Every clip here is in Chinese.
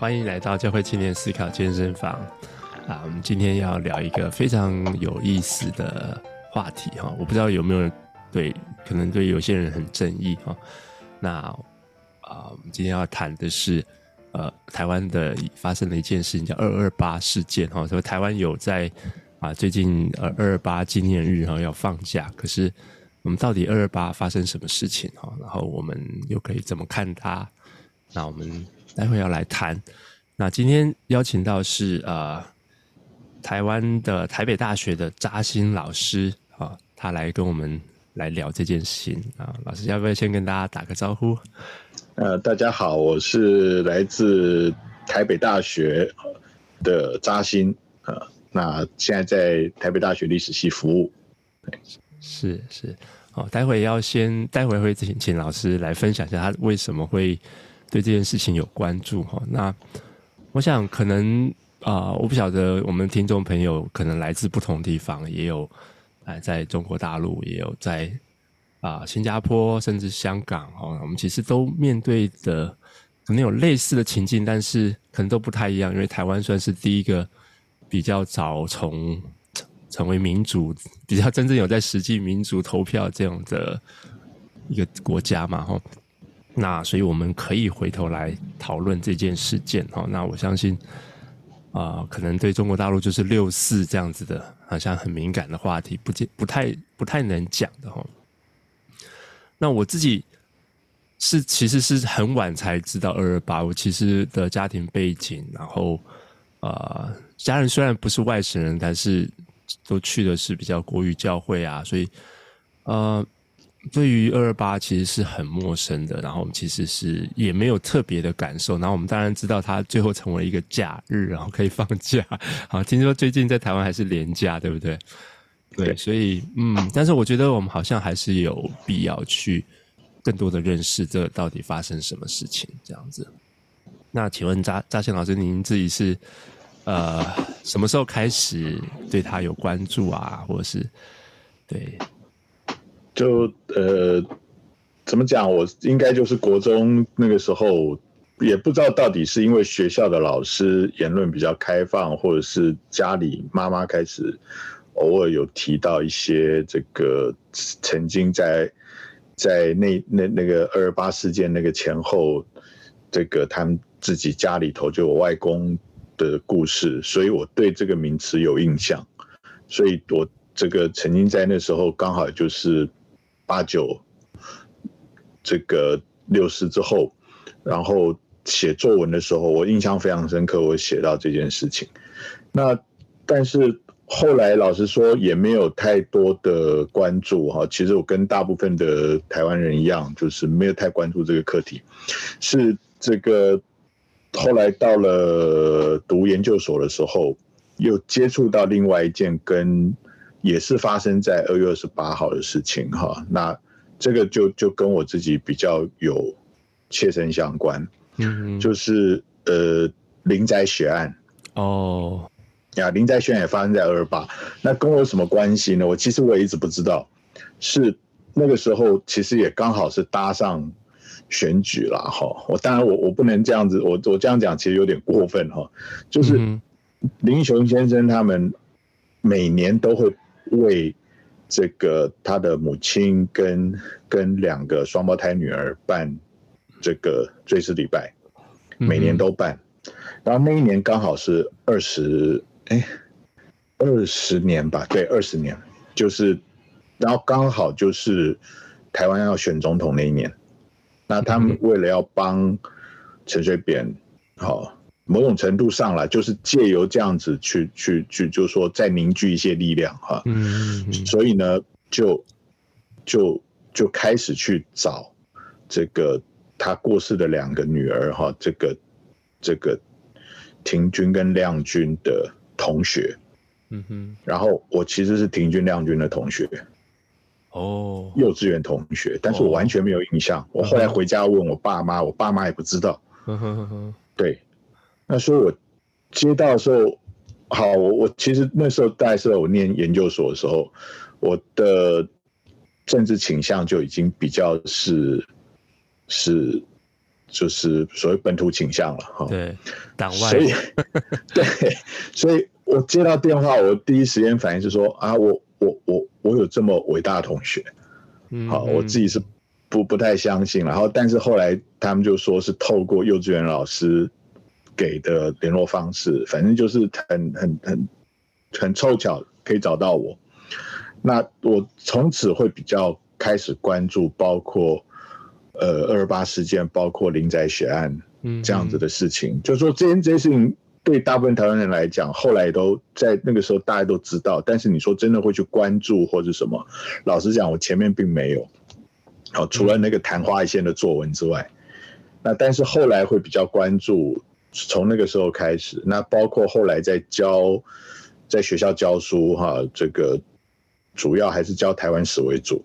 欢迎来到教会青年思考健身房啊！我们今天要聊一个非常有意思的话题哈，我不知道有没有人对，可能对有些人很正义哈。那啊，我们今天要谈的是呃，台湾的发生的一件事情，叫二二八事件哈。所以台湾有在啊，最近呃二二八纪念日哈要放假，可是我们到底二二八发生什么事情哈？然后我们又可以怎么看它？那我们。待会要来谈，那今天邀请到是呃台湾的台北大学的扎心老师啊，他来跟我们来聊这件事情啊。老师要不要先跟大家打个招呼？呃，大家好，我是来自台北大学的扎心啊，那现在在台北大学历史系服务。是是，哦，待会要先待会会请请老师来分享一下他为什么会。对这件事情有关注哈，那我想可能啊、我不晓得我们听众朋友可能来自不同地方，也有啊，在中国大陆，也有在啊、新加坡，甚至香港哦。我们其实都面对的可能有类似的情境，但是可能都不太一样，因为台湾算是第一个比较早从成为民主，比较真正有在实际民主投票这样的一个国家嘛，哈。那所以我们可以回头来讨论这件事件哈。那我相信啊、可能对中国大陆就是六四这样子的，好像很敏感的话题，不不太不太能讲的哈。那我自己是其实是很晚才知道二二八，我其实的家庭背景，然后啊、家人虽然不是外省人，但是都去的是比较国语教会啊，所以呃。对于二二八其实是很陌生的，然后我们其实是也没有特别的感受。然后我们当然知道它最后成为一个假日，然后可以放假。好，听说最近在台湾还是连假，对不对？对，所以嗯，但是我觉得我们好像还是有必要去更多的认识这到底发生什么事情这样子。那请问扎扎新老师，您自己是呃什么时候开始对他有关注啊，或者是对？就呃，怎么讲？我应该就是国中那个时候，也不知道到底是因为学校的老师言论比较开放，或者是家里妈妈开始偶尔有提到一些这个曾经在在那那那个二二八事件那个前后，这个他们自己家里头就有外公的故事，所以我对这个名词有印象，所以我这个曾经在那时候刚好就是。八九，这个六四之后，然后写作文的时候，我印象非常深刻。我写到这件事情，那但是后来老实说也没有太多的关注哈。其实我跟大部分的台湾人一样，就是没有太关注这个课题。是这个后来到了读研究所的时候，又接触到另外一件跟。也是发生在二月二十八号的事情哈，那这个就就跟我自己比较有切身相关，嗯，就是呃林宅血案。哦，呀林宅血案也发生在二二八，那跟我有什么关系呢？我其实我也一直不知道，是那个时候其实也刚好是搭上选举了哈，我当然我我不能这样子，我我这样讲其实有点过分哈，就是林雄先生他们每年都会。为这个他的母亲跟跟两个双胞胎女儿办这个追思礼拜，每年都办，然后那一年刚好是二十哎二十年吧，对，二十年，就是然后刚好就是台湾要选总统那一年，那他们为了要帮陈水扁好。某种程度上来，就是借由这样子去去去，就是说再凝聚一些力量哈。嗯，嗯，所以呢，就就就开始去找这个他过世的两个女儿哈，这个这个廷君跟亮君的同学。嗯哼。然后我其实是廷君亮君的同学。哦。幼稚园同学，但是我完全没有印象。我后来回家问我爸妈，我爸妈也不知道。嗯哼哼哼。对。那所以，我接到的时候，好，我我其实那时候大概是我念研究所的时候，我的政治倾向就已经比较是是就是所谓本土倾向了哈。对，党外。所以，对，所以我接到电话，我第一时间反应是说啊，我我我我有这么伟大的同学，嗯，好，我自己是不不太相信。然后，但是后来他们就说是透过幼稚园老师给的联络方式，反正就是很很很很凑巧可以找到我。那我从此会比较开始关注，包括呃二二八事件，包括林宅血案，嗯，这样子的事情。嗯、就是说这些这些事情对大部分台湾人来讲，后来都在那个时候大家都知道，但是你说真的会去关注或者什么？老实讲，我前面并没有。好，除了那个昙花一现的作文之外，那但是后来会比较关注，从那个时候开始，那包括后来在教在学校教书哈，这个。主要还是教台湾史为主，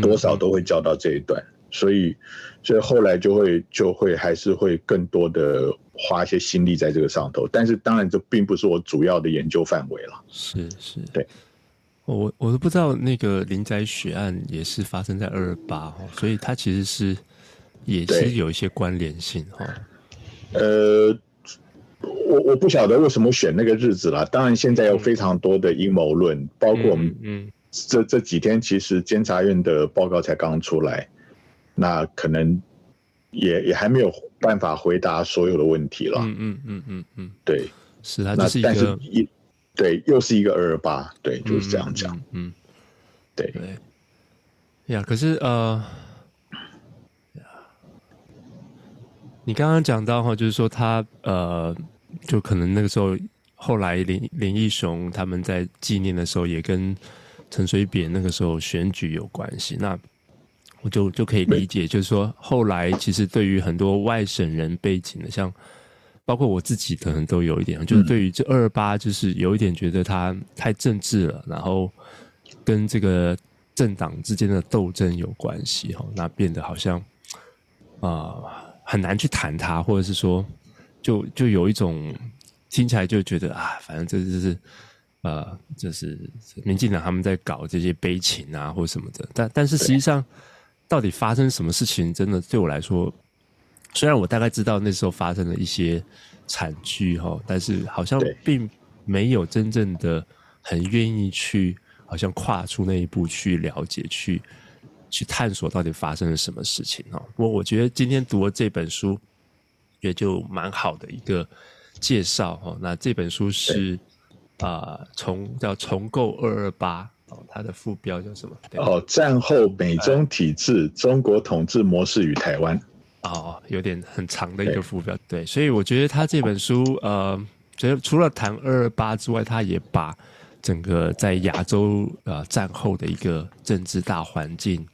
多少都会教到这一段，嗯、所以，所以后来就会就会还是会更多的花一些心力在这个上头，但是当然这并不是我主要的研究范围了。是是，对，我我都不知道那个林宅血案也是发生在二二八哈，所以它其实是也是有一些关联性哈。呃。我我不晓得为什么选那个日子了。当然，现在有非常多的阴谋论，嗯、包括我们嗯，这这几天其实监察院的报告才刚出来，那可能也也还没有办法回答所有的问题了。嗯嗯嗯嗯嗯，对，是啊，是但是一对，又是一个二二八，对，就是这样讲。嗯，嗯，对对呀，可是呃，你刚刚讲到哈，就是说他呃。就可能那个时候，后来林林义雄他们在纪念的时候，也跟陈水扁那个时候选举有关系。那我就就可以理解，就是说后来其实对于很多外省人背景的，像包括我自己，可能都有一点，就是对于这二二八，就是有一点觉得他太政治了，然后跟这个政党之间的斗争有关系哈，那变得好像啊、呃、很难去谈它，或者是说。就就有一种听起来就觉得啊，反正这就是呃，就是民进党他们在搞这些悲情啊，或什么的。但但是实际上，到底发生什么事情，真的对我来说，虽然我大概知道那时候发生了一些惨剧哈，但是好像并没有真正的很愿意去，好像跨出那一步去了解，去去探索到底发生了什么事情哈。不过我觉得今天读了这本书。也就蛮好的一个介绍哈，那这本书是啊，重、呃、叫重构二二八哦，它的副标叫什么？哦，战后美中体制、呃、中国统治模式与台湾。哦，有点很长的一个副标，对，对，所以我觉得他这本书呃，觉得除了谈二二八之外，他也把整个在亚洲呃战后的一个政治大环境，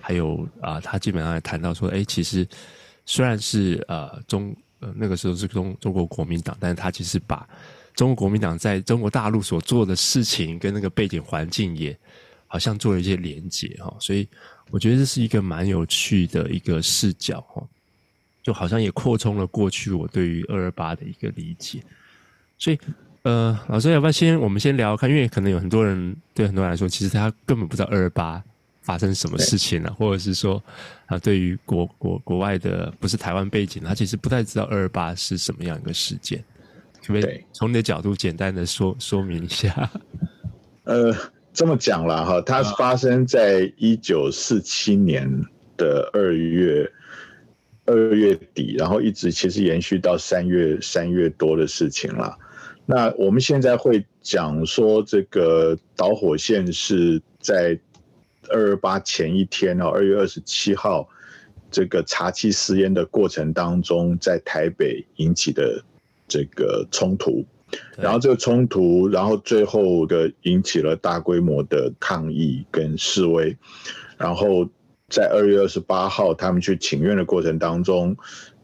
还有啊、他基本上也谈到说，哎，其实。虽然是呃中那个时候是中中国国民党，但是他其实把中国国民党在中国大陆所做的事情跟那个背景环境也好像做了一些连结哈，所以我觉得这是一个蛮有趣的一个视角哈，就好像也扩充了过去我对于二二八的一个理解。所以呃，老师要不要先我们先聊看，因为可能有很多人对很多人来说，其实他根本不知道二二八。发生什么事情了、啊，或者是说啊，对于国国国外的不是台湾背景，他其实不太知道二二八是什么样一个事件，可不可以从你的角度简单的说说明一下？呃，这么讲了哈，它发生在一九四七年的二月二月底，然后一直其实延续到三月三月多的事情了。那我们现在会讲说，这个导火线是在。二二八前一天哦，二月二十七号，这个查缉私烟的过程当中，在台北引起的这个冲突，然后这个冲突，然后最后的引起了大规模的抗议跟示威，然后在二月二十八号他们去请愿的过程当中，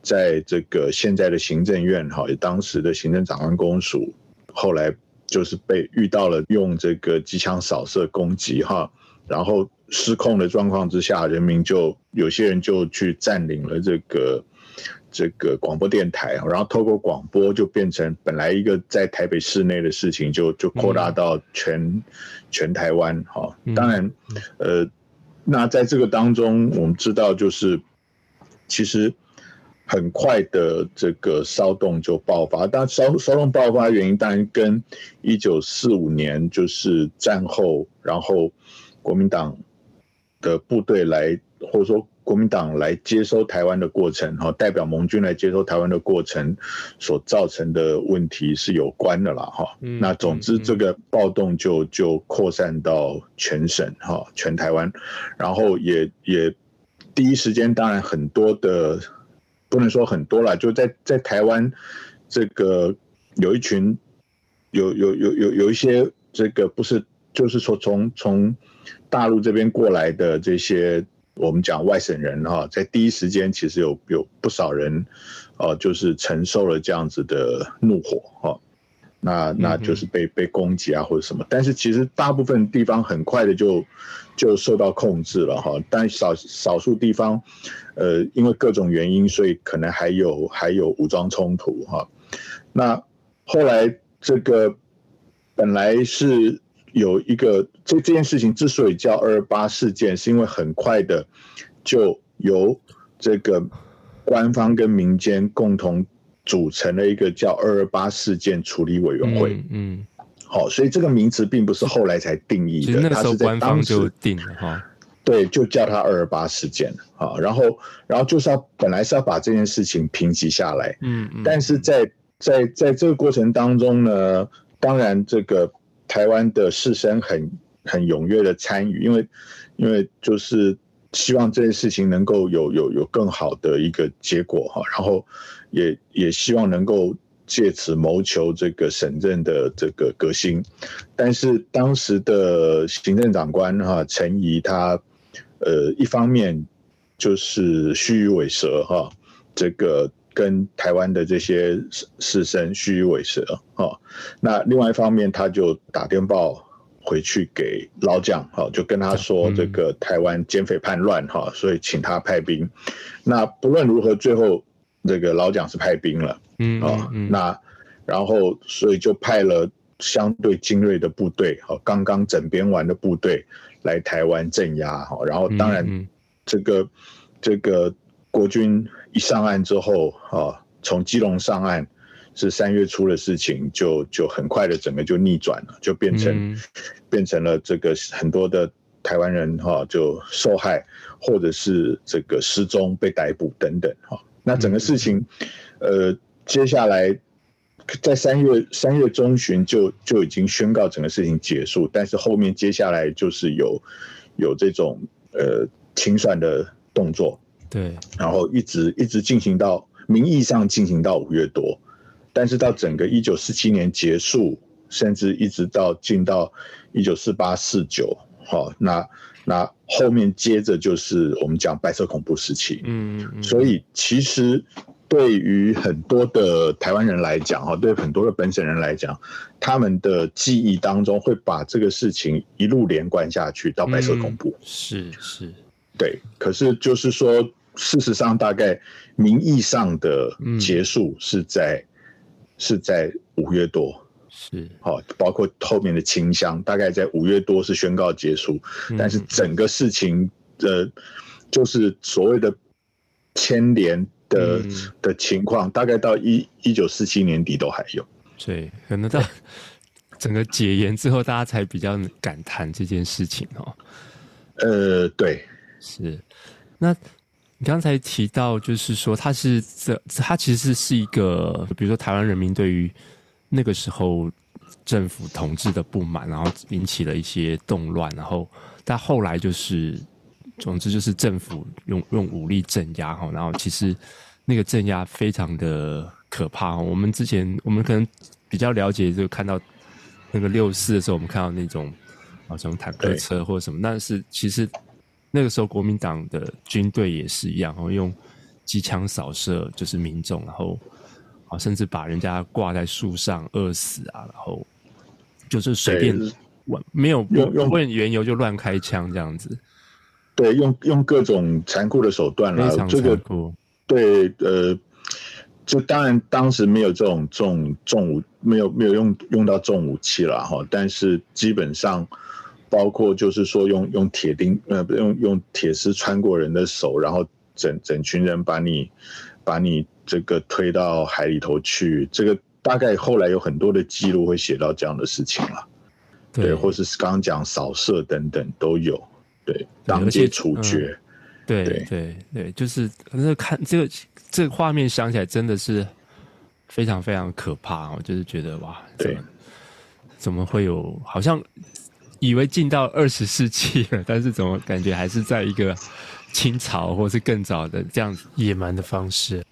在这个现在的行政院哈，当时的行政长官公署，后来就是被遇到了用这个机枪扫射攻击哈，然后。失控的状况之下，人民就有些人就去占领了这个这个广播电台，然后透过广播就变成本来一个在台北市内的事情就，就就扩大到全、嗯、全台湾。哈，当然，呃，那在这个当中，我们知道就是其实很快的这个骚动就爆发。当然骚骚动爆发的原因当然跟一九四五年就是战后，然后国民党的部队来，或者说。国民党来接收台湾的过程，哈，代表盟军来接收台湾的过程所造成的问题是有关的啦，哈。那总之，这个暴动就就扩散到全省，哈，全台湾，然后也也第一时间，当然很多的不能说很多了，就在在台湾这个有一群有有有有有一些这个不是，就是说从从大陆这边过来的这些。我们讲外省人哈，在第一时间其实有有不少人，哦，就是承受了这样子的怒火哈，那那就是被被攻击啊或者什么，但是其实大部分地方很快的就就受到控制了哈，但少少数地方，呃，因为各种原因，所以可能还有还有武装冲突哈，那后来这个本来是。有一个这这件事情之所以叫二二八事件，是因为很快的就由这个官方跟民间共同组成了一个叫二二八事件处理委员会。嗯，好，所以这个名词并不是后来才定义的，它是在当时就定了哈。对，就叫它二二八事件啊。然后，然后就是要本来是要把这件事情平息下来。嗯嗯。但是在在在这个过程当中呢，当然这个。台湾的士绅很很踊跃的参与，因为因为就是希望这件事情能够有有有更好的一个结果哈，然后也也希望能够借此谋求这个省政的这个革新，但是当时的行政长官哈陈仪他呃一方面就是虚与委蛇哈这个。跟台湾的这些士绅虚与委蛇哈，那另外一方面，他就打电报回去给老蒋，哈，就跟他说这个台湾奸匪叛乱，哈，所以请他派兵。那不论如何，最后这个老蒋是派兵了，嗯啊，那然后所以就派了相对精锐的部队，哈，刚刚整编完的部队来台湾镇压，哈，然后当然这个这个国军。一上岸之后，啊，从基隆上岸是三月初的事情，就就很快的整个就逆转了，就变成、嗯、变成了这个很多的台湾人哈就受害，或者是这个失踪被逮捕等等哈。那整个事情，呃，接下来在三月三月中旬就就已经宣告整个事情结束，但是后面接下来就是有有这种呃清算的动作。对，然后一直一直进行到名义上进行到五月多，但是到整个一九四七年结束，甚至一直到进到一九四八四九，好，那那后面接着就是我们讲白色恐怖时期，嗯，嗯，所以其实对于很多的台湾人来讲，哈，对很多的本省人来讲，他们的记忆当中会把这个事情一路连贯下去到白色恐怖，嗯、是是，对，可是就是说。事实上，大概名义上的结束是在、嗯、是在五月多，是。好，包括后面的清乡，大概在五月多是宣告结束，嗯、但是整个事情的，就是所谓的牵连的、嗯、的情况，大概到一一九四七年底都还有。对，可能到整个解严之后，大家才比较敢谈这件事情哦。呃，对，是那。你刚才提到，就是说，他是这，他其实是一个，比如说台湾人民对于那个时候政府统治的不满，然后引起了一些动乱，然后但后来就是，总之就是政府用用武力镇压哈，然后其实那个镇压非常的可怕。我们之前我们可能比较了解，就看到那个六四的时候，我们看到那种啊什么坦克车或者什么，但是其实。那个时候，国民党的军队也是一样，然后用机枪扫射，就是民众，然后啊，甚至把人家挂在树上饿死啊，然后就是随便问，没有不问缘由就乱开枪这样子。对，用用各种残酷的手段来，这个对，呃，就当然当时没有这种重重武，没有没有用用到重武器了哈，但是基本上。包括就是说用用铁钉呃，用用铁丝穿过人的手，然后整整群人把你把你这个推到海里头去，这个大概后来有很多的记录会写到这样的事情了，对，对，或是刚刚讲扫射等等都有，对，当街处决，嗯、对对对对，就是那看这个这个画面想起来真的是非常非常可怕，我就是觉得哇，对，怎么会有好像以为进到二十世纪了，但是怎么感觉还是在一个。清朝或是更早的这样子野蛮的方式，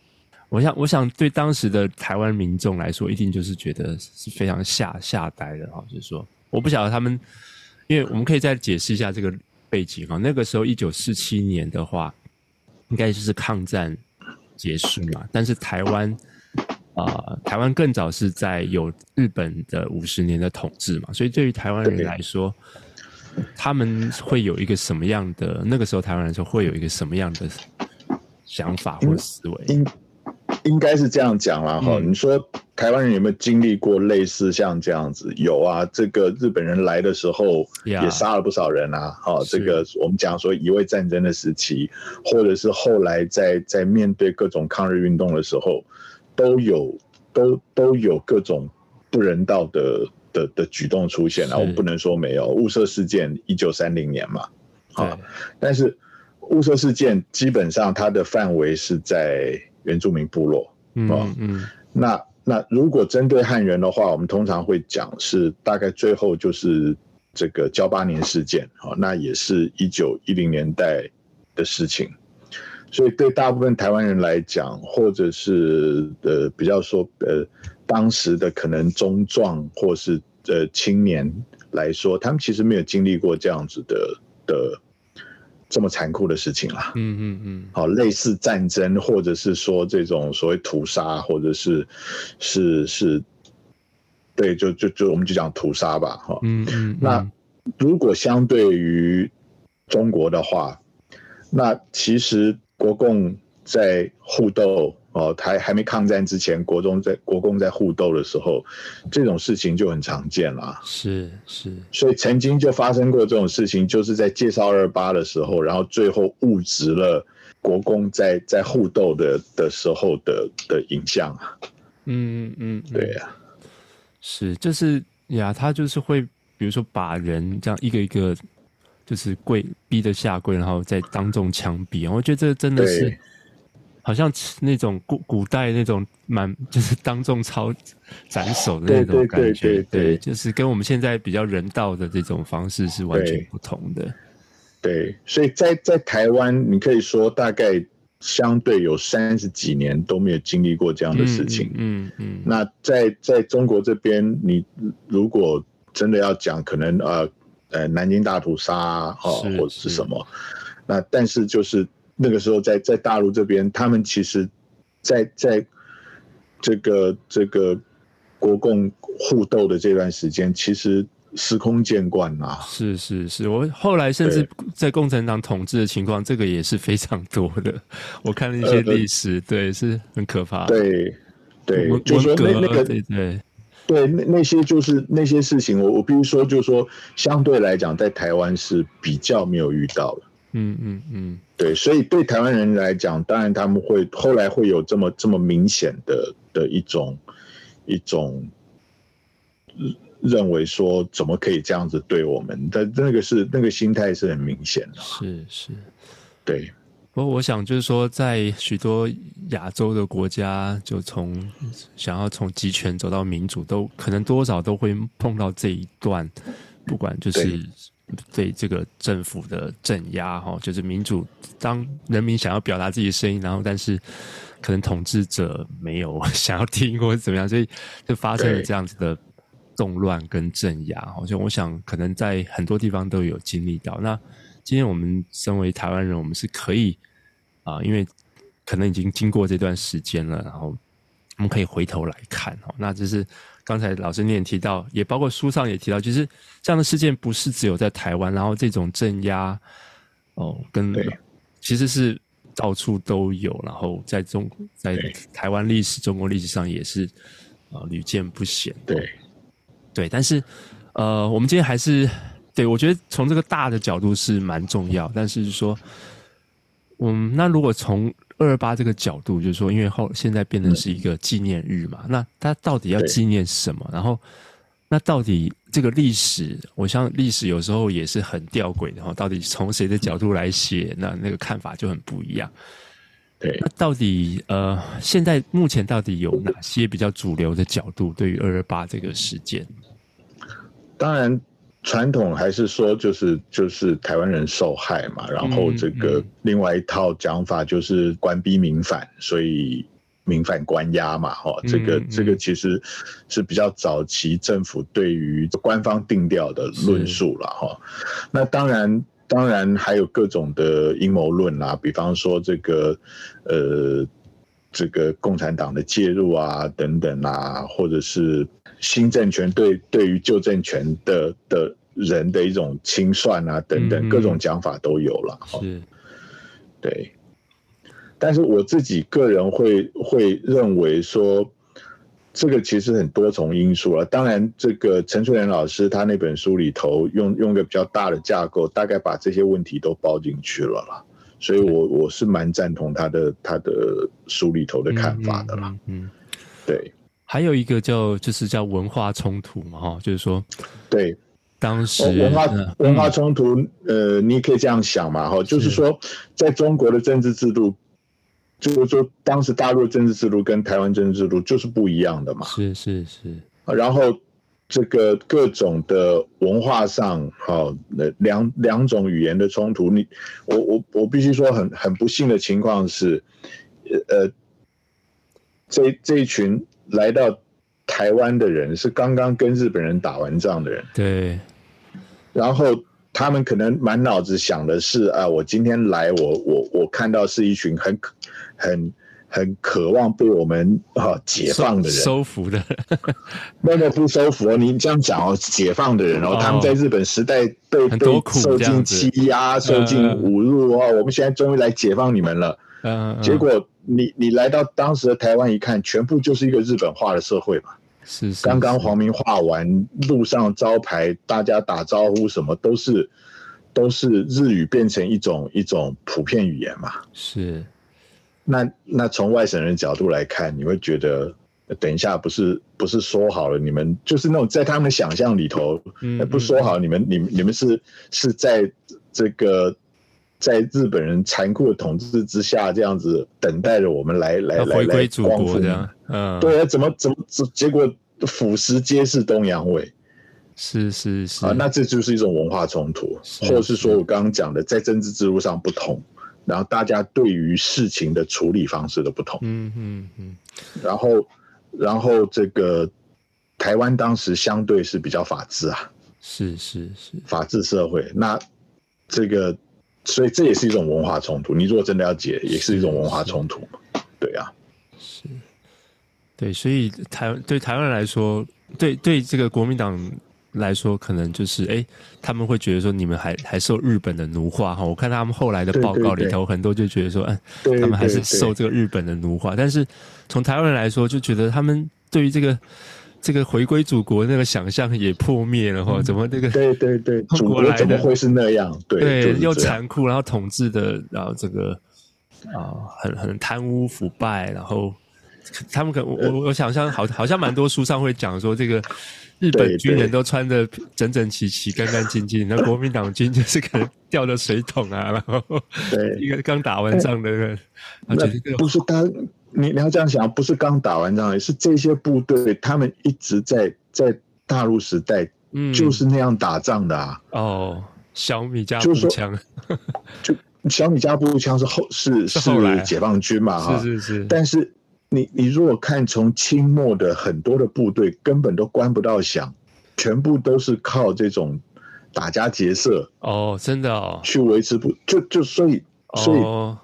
我想，我想对当时的台湾民众来说，一定就是觉得是非常吓吓呆的哈。就是说，我不晓得他们，因为我们可以再解释一下这个背景啊。那个时候，一九四七年的话，应该就是抗战结束嘛。但是台湾啊、呃，台湾更早是在有日本的五十年的统治嘛，所以对于台湾人来说。他们会有一个什么样的？那个时候台湾人说会有一个什么样的想法或思维？应应该是这样讲啦。哈、嗯。你说台湾人有没有经历过类似像这样子？有啊，这个日本人来的时候也杀了不少人啊。哈，这个我们讲说乙未战争的时期，或者是后来在在面对各种抗日运动的时候，都有都都有各种不人道的。的的举动出现了，我们不能说没有。雾社事件一九三零年嘛，啊，但是雾社事件基本上它的范围是在原住民部落，嗯嗯，那那如果针对汉人的话，我们通常会讲是大概最后就是这个交八年事件，啊，那也是一九一零年代的事情，所以对大部分台湾人来讲，或者是呃比较说呃。当时的可能中壮或是呃青年来说，他们其实没有经历过这样子的的这么残酷的事情啦。嗯嗯嗯。好，类似战争，或者是说这种所谓屠杀，或者是是是，对，就就就我们就讲屠杀吧。哈。嗯嗯。那如果相对于中国的话，那其实国共在互斗。哦，还还没抗战之前，国中在国共在互斗的时候，这种事情就很常见了。是是，所以曾经就发生过这种事情，就是在介绍二八的时候，然后最后误植了国共在在互斗的的时候的的影像啊。嗯嗯，对呀、啊，是就是呀，他就是会比如说把人这样一个一个就是跪逼着下跪，然后再当众枪毙。我觉得这真的是。好像那种古古代那种蛮 就是当众抄斩首的那种感觉，对，对，对，对，对，就是跟我们现在比较人道的这种方式是完全不同的。对，对，所以在在台湾，你可以说大概相对有三十几年都没有经历过这样的事情。嗯嗯，嗯。那在在中国这边，你如果真的要讲，可能呃呃南京大屠杀啊，或者是什么，那但是就是。那个时候在，在在大陆这边，他们其实在，在在这个这个国共互斗的这段时间，其实司空见惯啊。是是是，我后来甚至在共产党统治的情况，这个也是非常多的。我看了一些历史，呃、对，是很可怕。对对，就说那那个对对对，那那些就是那些事情，我我必须说，就是说相对来讲，在台湾是比较没有遇到的。嗯嗯嗯，对，所以对台湾人来讲，当然他们会后来会有这么这么明显的的一种一种认为说，怎么可以这样子对我们？但那个是那个心态是很明显的。是是，对。不过我想就是说，在许多亚洲的国家，就从想要从集权走到民主，都可能多少都会碰到这一段，不管就是。对这个政府的镇压，哈，就是民主，当人民想要表达自己的声音，然后但是可能统治者没有 想要听或者怎么样，所以就发生了这样子的动乱跟镇压。好像我想可能在很多地方都有经历到。那今天我们身为台湾人，我们是可以啊，因为可能已经经过这段时间了，然后我们可以回头来看，哈，那就是。刚才老师你也提到，也包括书上也提到，就是这样的事件不是只有在台湾，然后这种镇压哦，跟其实是到处都有，然后在中在台湾历史、中国历史上也是啊屡见不鲜。对对，但是呃，我们今天还是对我觉得从这个大的角度是蛮重要，但是说，嗯，那如果从二二八这个角度，就是说，因为后现在变成是一个纪念日嘛，嗯、那它到底要纪念什么？然后，那到底这个历史，我想历史有时候也是很吊诡的哈。到底从谁的角度来写，那那个看法就很不一样。对，那到底呃，现在目前到底有哪些比较主流的角度对于二二八这个事件？当然。传统还是说就是就是台湾人受害嘛，然后这个另外一套讲法就是官逼民反，所以民反官压嘛，哈，这个这个其实是比较早期政府对于官方定调的论述了哈。那当然当然还有各种的阴谋论啦，比方说这个呃这个共产党的介入啊等等啊，或者是。新政权对对于旧政权的的人的一种清算啊，等等各种讲法都有了。是，对。但是我自己个人会会认为说，这个其实很多重因素了。当然，这个陈翠莲老师他那本书里头用用个比较大的架构，大概把这些问题都包进去了啦。所以我我是蛮赞同他的他的书里头的看法的啦。嗯，对。还有一个叫就是叫文化冲突嘛，哈，就是说，对，当时文化文化冲突，呃，你可以这样想嘛，哈，就是说，在中国的政治制度，就是说，当时大陆政治制度跟台湾政治制度就是不一样的嘛，是是是，然后这个各种的文化上，哈，两两种语言的冲突，你我我我必须说很很不幸的情况是，呃，这这一群。来到台湾的人是刚刚跟日本人打完仗的人，对。然后他们可能满脑子想的是啊，我今天来我，我我我看到是一群很很很渴望被我们啊解放的人，收服的。那个不收服，您这样讲哦，解放的人哦，他们在日本时代被被受尽欺压、受尽侮辱哦，我们现在终于来解放你们了。嗯，结果。你你来到当时的台湾一看，全部就是一个日本化的社会嘛。是，是，是。刚刚黄明画完，路上招牌，大家打招呼什么都是都是日语变成一种一种普遍语言嘛。是。那那从外省人角度来看，你会觉得，等一下不是不是说好了，你们就是那种在他们的想象里头，嗯，嗯，不说好，你们你们你们是是在这个。在日本人残酷的统治之下，这样子等待着我们来来来来归祖国这样，嗯，对啊，怎么怎么结果腐蚀皆是东洋味，是是是。啊，那这就是一种文化冲突，或者是说我刚刚讲的，在政治制度上不同，然后大家对于事情的处理方式的不同，嗯嗯嗯，然后然后这个台湾当时相对是比较法治啊，是是是。法治社会，那这个。所以这也是一种文化冲突。你如果真的要解，也是一种文化冲突嘛？对啊，是，对。所以台对台湾人来说，对对这个国民党来说，可能就是哎，他们会觉得说，你们还还受日本的奴化哈。我看他们后来的报告里头，很多就觉得说，嗯，他们还是受这个日本的奴化。但是从台湾人来说，就觉得他们对于这个。这个回归祖国那个想象也破灭了哈？怎么那个？对对对，祖国怎么会是那样？对，对又残酷，然后统治的，然后这个啊、呃，很很贪污腐败，然后他们可我我我想象好好像蛮多书上会讲说，这个日本军人都穿得整整齐齐、干干净净，那国民党军就是可能掉的水桶啊，然后对一个刚打完仗的人，那不是他。你你要这样想，不是刚打完仗，是这些部队他们一直在在大陆时代，就是那样打仗的啊。嗯、哦，小米加步枪，就小米加步枪是后是是解放军嘛？哈，是是是。但是你你如果看从清末的很多的部队，根本都关不到响，全部都是靠这种打家劫舍哦，真的哦，去维持不就就所以所以。哦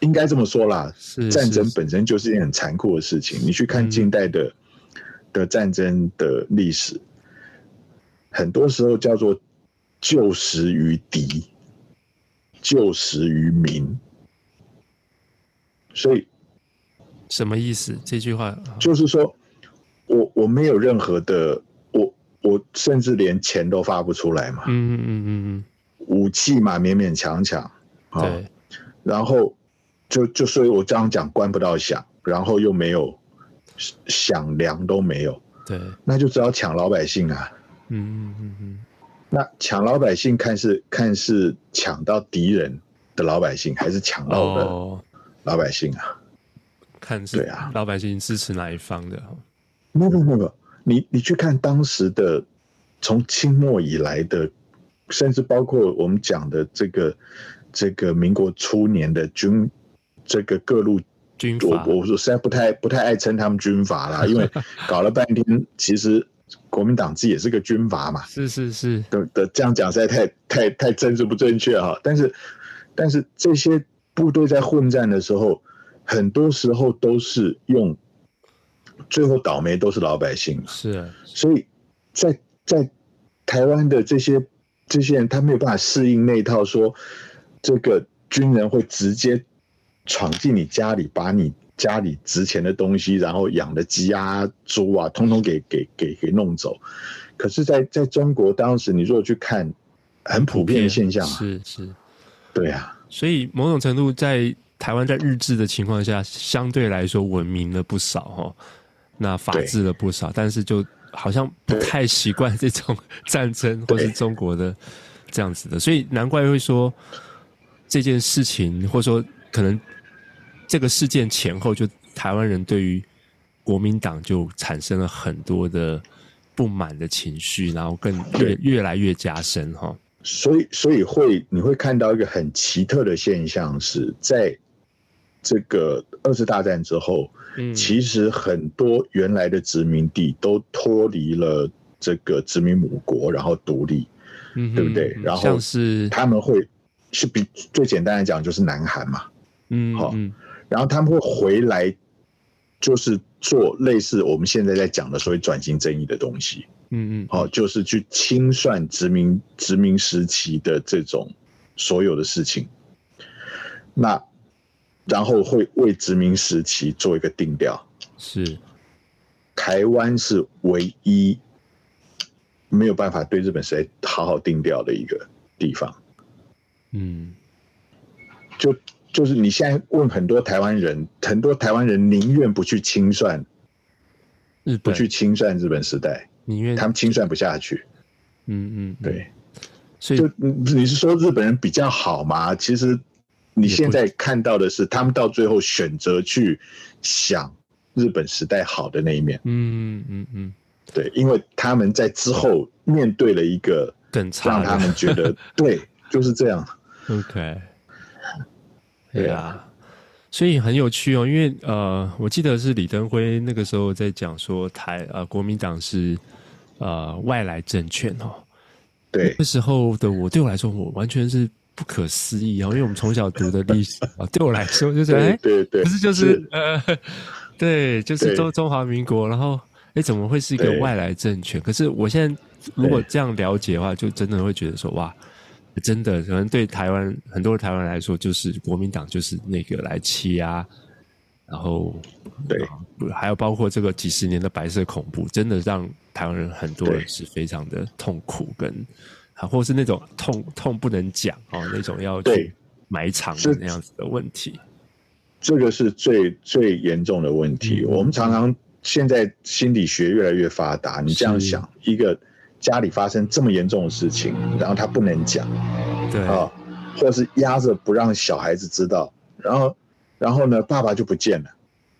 应该这么说啦，是战争本身就是一件很残酷的事情。你去看近代的、嗯、的战争的历史，很多时候叫做救时于敌，救时于民。所以什么意思？这句话就是说，我我没有任何的，我我甚至连钱都发不出来嘛。嗯嗯嗯嗯嗯，武器嘛，勉勉强强。对，然后。就就所以，我这样讲，关不到饗，然后又没有饗粮都没有，对，那就只好抢老百姓啊。嗯嗯嗯嗯，那抢老百姓，看是看是抢到敌人的老百姓，还是抢到的老百姓啊？哦、看是对啊，老百姓支持哪一方的？不不不不，你你去看当时的从清末以来的，甚至包括我们讲的这个这个民国初年的军。这个各路军阀，我我说实在不太不太爱称他们军阀啦，因为搞了半天，其实国民党自己也是个军阀嘛。是是是的的，这样讲实在太太太政治不正确哈。但是但是这些部队在混战的时候，很多时候都是用，最后倒霉都是老百姓。是啊，所以在在台湾的这些这些人，他没有办法适应那一套，说这个军人会直接。闯进你家里，把你家里值钱的东西，然后养的鸡啊、猪啊，通通给给给给弄走。可是在，在在中国当时，你如果去看，很普遍的现象，是是，对啊。所以某种程度，在台湾在日治的情况下，相对来说文明了不少哈，那法治了不少，但是就好像不太习惯这种战争或是中国的这样子的，所以难怪会说这件事情，或者说可能。这个事件前后，就台湾人对于国民党就产生了很多的不满的情绪，然后更越越来越加深哈。所以，所以会你会看到一个很奇特的现象，是在这个二次大战之后，嗯，其实很多原来的殖民地都脱离了这个殖民母国，然后独立，嗯，对不对？然后是他们会是比最简单来讲就是南韩嘛，嗯，好。然后他们会回来，就是做类似我们现在在讲的所谓转型正义的东西，嗯嗯，好，就是去清算殖民殖民时期的这种所有的事情，那然后会为殖民时期做一个定调，是。台湾是唯一没有办法对日本时代好好定调的一个地方，嗯，就。就是你现在问很多台湾人，很多台湾人宁愿不去清算日本，不去清算日本时代，宁愿他们清算不下去。嗯嗯，对。所以就你是说日本人比较好吗？其实你现在看到的是，他们到最后选择去想日本时代好的那一面。嗯嗯嗯，对，因为他们在之后面对了一个更差，让他们觉得 对，就是这样。OK。对啊，所以很有趣哦，因为呃，我记得是李登辉那个时候在讲说台呃国民党是呃外来政权哦，对，那时候的我对我来说我完全是不可思议哦，因为我们从小读的历史啊，对我来说就是哎，对对，不是就是呃，对，就是中中华民国，然后哎怎么会是一个外来政权？可是我现在如果这样了解的话，就真的会觉得说哇。真的，可能对台湾很多台湾人来说，就是国民党就是那个来欺压，然后对，还有包括这个几十年的白色恐怖，真的让台湾人很多人是非常的痛苦，跟啊，或是那种痛痛不能讲哦，那种要去埋藏的那样子的问题。这个是最最严重的问题。嗯。我们常常现在心理学越来越发达，你这样想一个。家里发生这么严重的事情，然后他不能讲，对啊，或是压着不让小孩子知道，然后，然后呢，爸爸就不见了。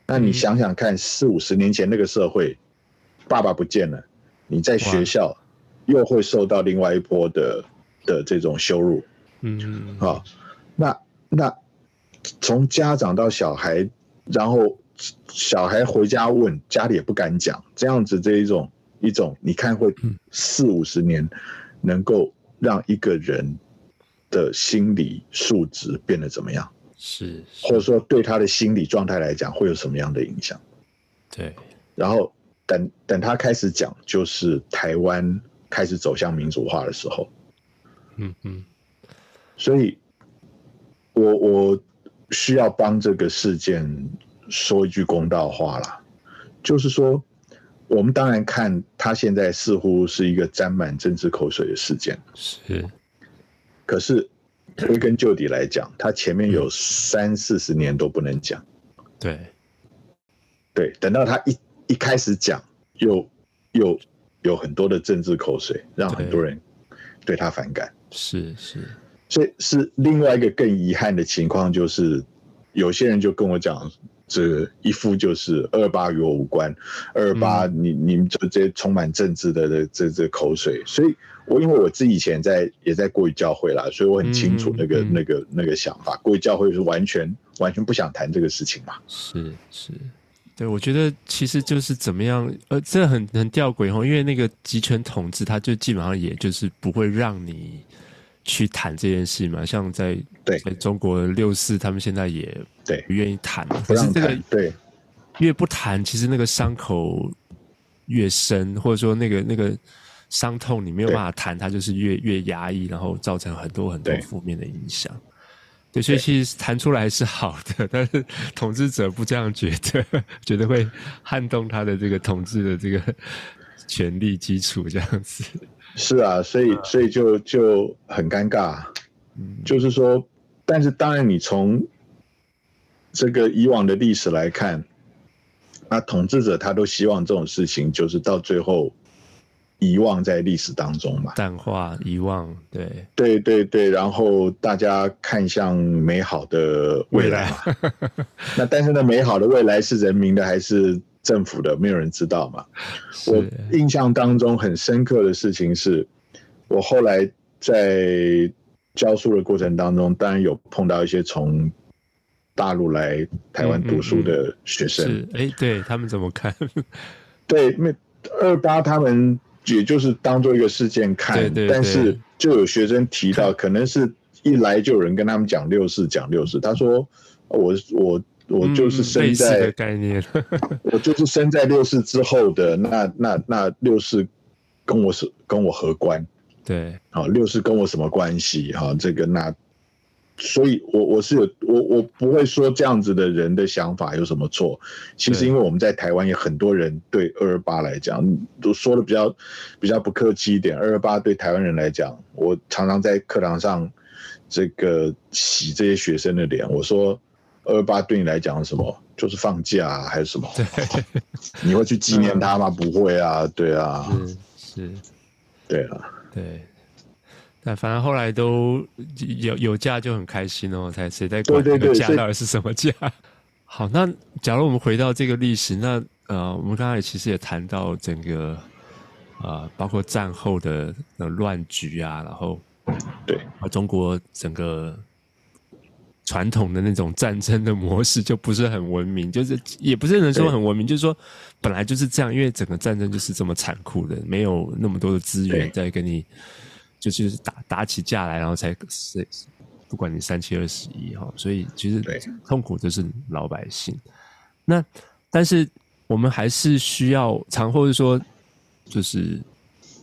那你想想看，四五十年前那个社会，爸爸不见了，你在学校又会受到另外一波的的这种羞辱，嗯，啊，那那从家长到小孩，然后小孩回家问，家里也不敢讲，这样子这一种。一种你看会四五十年，能够让一个人的心理素质变得怎么样？是，或者说对他的心理状态来讲会有什么样的影响？对。然后等等他开始讲，就是台湾开始走向民主化的时候。嗯嗯。所以我我需要帮这个事件说一句公道话啦，就是说。我们当然看他现在似乎是一个沾满政治口水的事件，是。可是归根究底来讲，他前面有三四十年都不能讲。对，对，等到他一一开始讲，又又有很多的政治口水，让很多人对他反感。是是，所以是另外一个更遗憾的情况，就是有些人就跟我讲。这一副就是二二八与我无关，二二八你你们这这些充满政治的这这这口水，所以我因为我自己以前在也在国语教会啦，所以我很清楚那个、嗯、那个那个想法。国语教会是完全完全不想谈这个事情嘛。是是，对，我觉得其实就是怎么样，呃，这很很吊诡哦，因为那个集权统治，它就基本上也就是不会让你。去谈这件事嘛，像在在中国六四，他们现在也不愿意谈。可是这个对越不谈，其实那个伤口越深，或者说那个那个伤痛你没有办法谈，它就是越越压抑，然后造成很多很多负面的影响。对，所以其实谈出来是好的，但是统治者不这样觉得，觉得会撼动他的这个统治的这个权力基础，这样子。是啊，所以所以就就很尴尬，嗯，就是说，但是当然，你从这个以往的历史来看，那统治者他都希望这种事情就是到最后遗忘在历史当中嘛，淡化、遗忘，对，对对对，然后大家看向美好的未来嘛，未 来那但是呢，美好的未来是人民的还是？政府的没有人知道嘛？我印象当中很深刻的事情是，我后来在教书的过程当中，当然有碰到一些从大陆来台湾读书的学生。是，哎，对他们怎么看？对，那二八他们也就是当做一个事件看，对对对，但是就有学生提到，可能是一来就有人跟他们讲六四，讲六四。他说：“我我。”我就是生在、嗯、概念，我就是生在六四之后的那那那六四跟我是跟我何关？对，好，六四跟我什么关系？哈，这个那，所以我我是有我我不会说这样子的人的想法有什么错。其实因为我们在台湾有很多人对二二八来讲都说的比较比较不客气一点，二二八对台湾人来讲，我常常在课堂上这个洗这些学生的脸，我说。二二八对你来讲是什么？就是放假、啊、还是什么？对，你会去纪念他吗？不会啊，对啊，是是，对啊，对。但反正后来都有有假就很开心哦，才谁在管这个假到底是什么假？好，那假如我们回到这个历史，那呃，我们刚才其实也谈到整个呃，包括战后的乱局啊，然后对，而中国整个。传统的那种战争的模式就不是很文明，就是也不是能说很文明，就是说本来就是这样，因为整个战争就是这么残酷的，没有那么多的资源在跟你，就就是打打起架来，然后才是不管你三七二十一哈，所以其实痛苦就是老百姓。那但是我们还是需要常或者说就是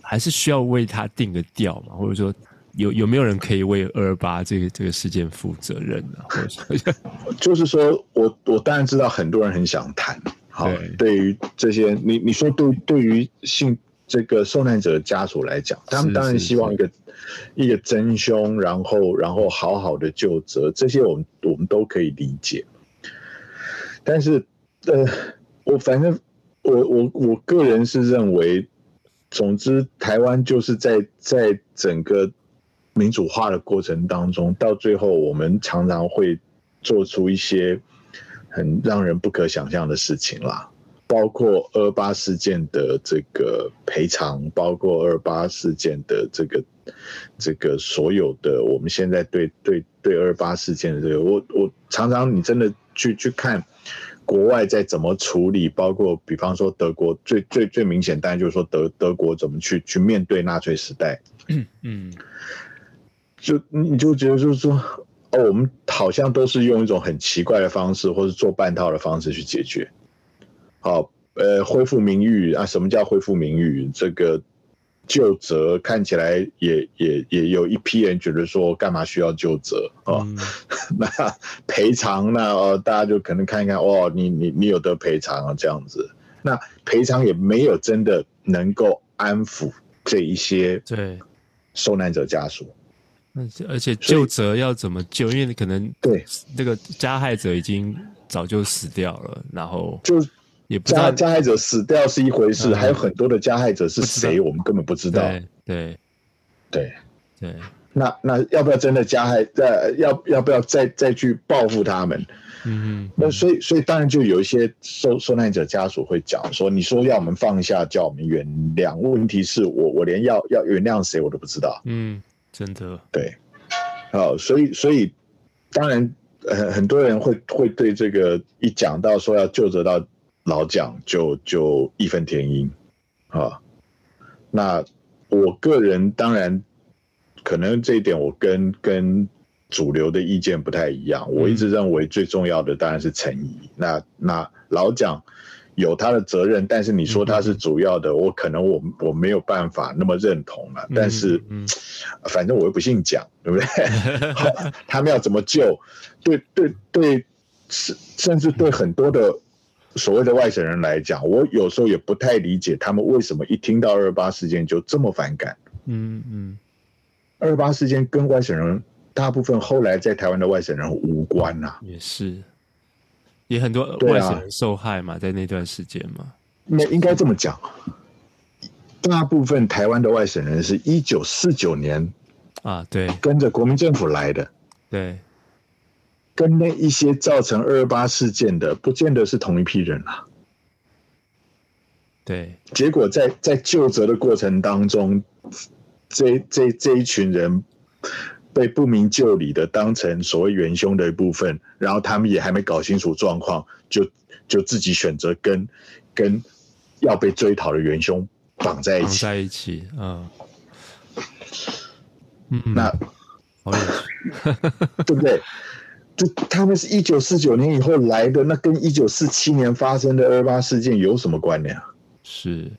还是需要为他定个调嘛，或者说。有有没有人可以为二二八这个这个事件负责任呢？或者，就是说我我当然知道很多人很想谈，好，对于这些你你说对对于性这个受难者的家属来讲，他们当然希望一个一个真凶，然后然后好好的就责，这些我们我们都可以理解。但是呃，我反正我我我个人是认为，总之台湾就是在在整个。民主化的过程当中，到最后我们常常会做出一些很让人不可想象的事情啦，包括二八事件的这个赔偿，包括二八事件的这个这个所有的我们现在对对对二八事件的这个，我我常常你真的去去看国外在怎么处理，包括比方说德国最最最明显，当然就是说德德国怎么去去面对纳粹时代，嗯。就你就觉得就是说，哦，我们好像都是用一种很奇怪的方式，或是做半套的方式去解决。好，呃，恢复名誉啊，什么叫恢复名誉？这个就责看起来也也也有一批人觉得说，干嘛需要就责啊？嗯、那赔偿那哦，大家就可能看一看，哦，你你你有得赔偿啊，这样子。那赔偿也没有真的能够安抚这一些对受难者家属。而且而且究责要怎么救？因为可能对这个加害者已经早就死掉了，然后就也不知道加害者死掉是一回事，还有很多的加害者是谁，我们根本不知道。对对对，那那要不要真的加害？再要要不要再再去报复他们？嗯，那所以所以当然就有一些受受难者家属会讲说，你说要我们放下，叫我们原谅，问题是我我连要要原谅谁我都不知道。嗯。真的对，好，所以所以当然，很很多人会会对这个一讲到说要救责到老蒋，就就义愤填膺啊。那我个人当然可能这一点我跟跟主流的意见不太一样，我一直认为最重要的当然是诚意。那那老蒋。有他的责任，但是你说他是主要的，嗯、我可能我我没有办法那么认同了。嗯、但是，嗯、反正我又不姓蒋，对不对？他们要怎么救？对对对，甚甚至对很多的所谓的外省人来讲，我有时候也不太理解他们为什么一听到二二八事件就这么反感。嗯嗯，二二八事件跟外省人大部分后来在台湾的外省人无关呐、啊，也是。也很多外省人受害嘛，啊、在那段时间嘛。那应该这么讲，大部分台湾的外省人是一九四九年啊，对，跟着国民政府来的，对，跟那一些造成二二八事件的，不见得是同一批人啊。对，结果在在就责的过程当中，这这这一群人。被不明就里的当成所谓元凶的一部分，然后他们也还没搞清楚状况，就就自己选择跟跟要被追讨的元凶绑在一起，在一起，嗯，嗯，那好 对不对？就他们是一九四九年以后来的，那跟一九四七年发生的二二八事件有什么关联啊？是，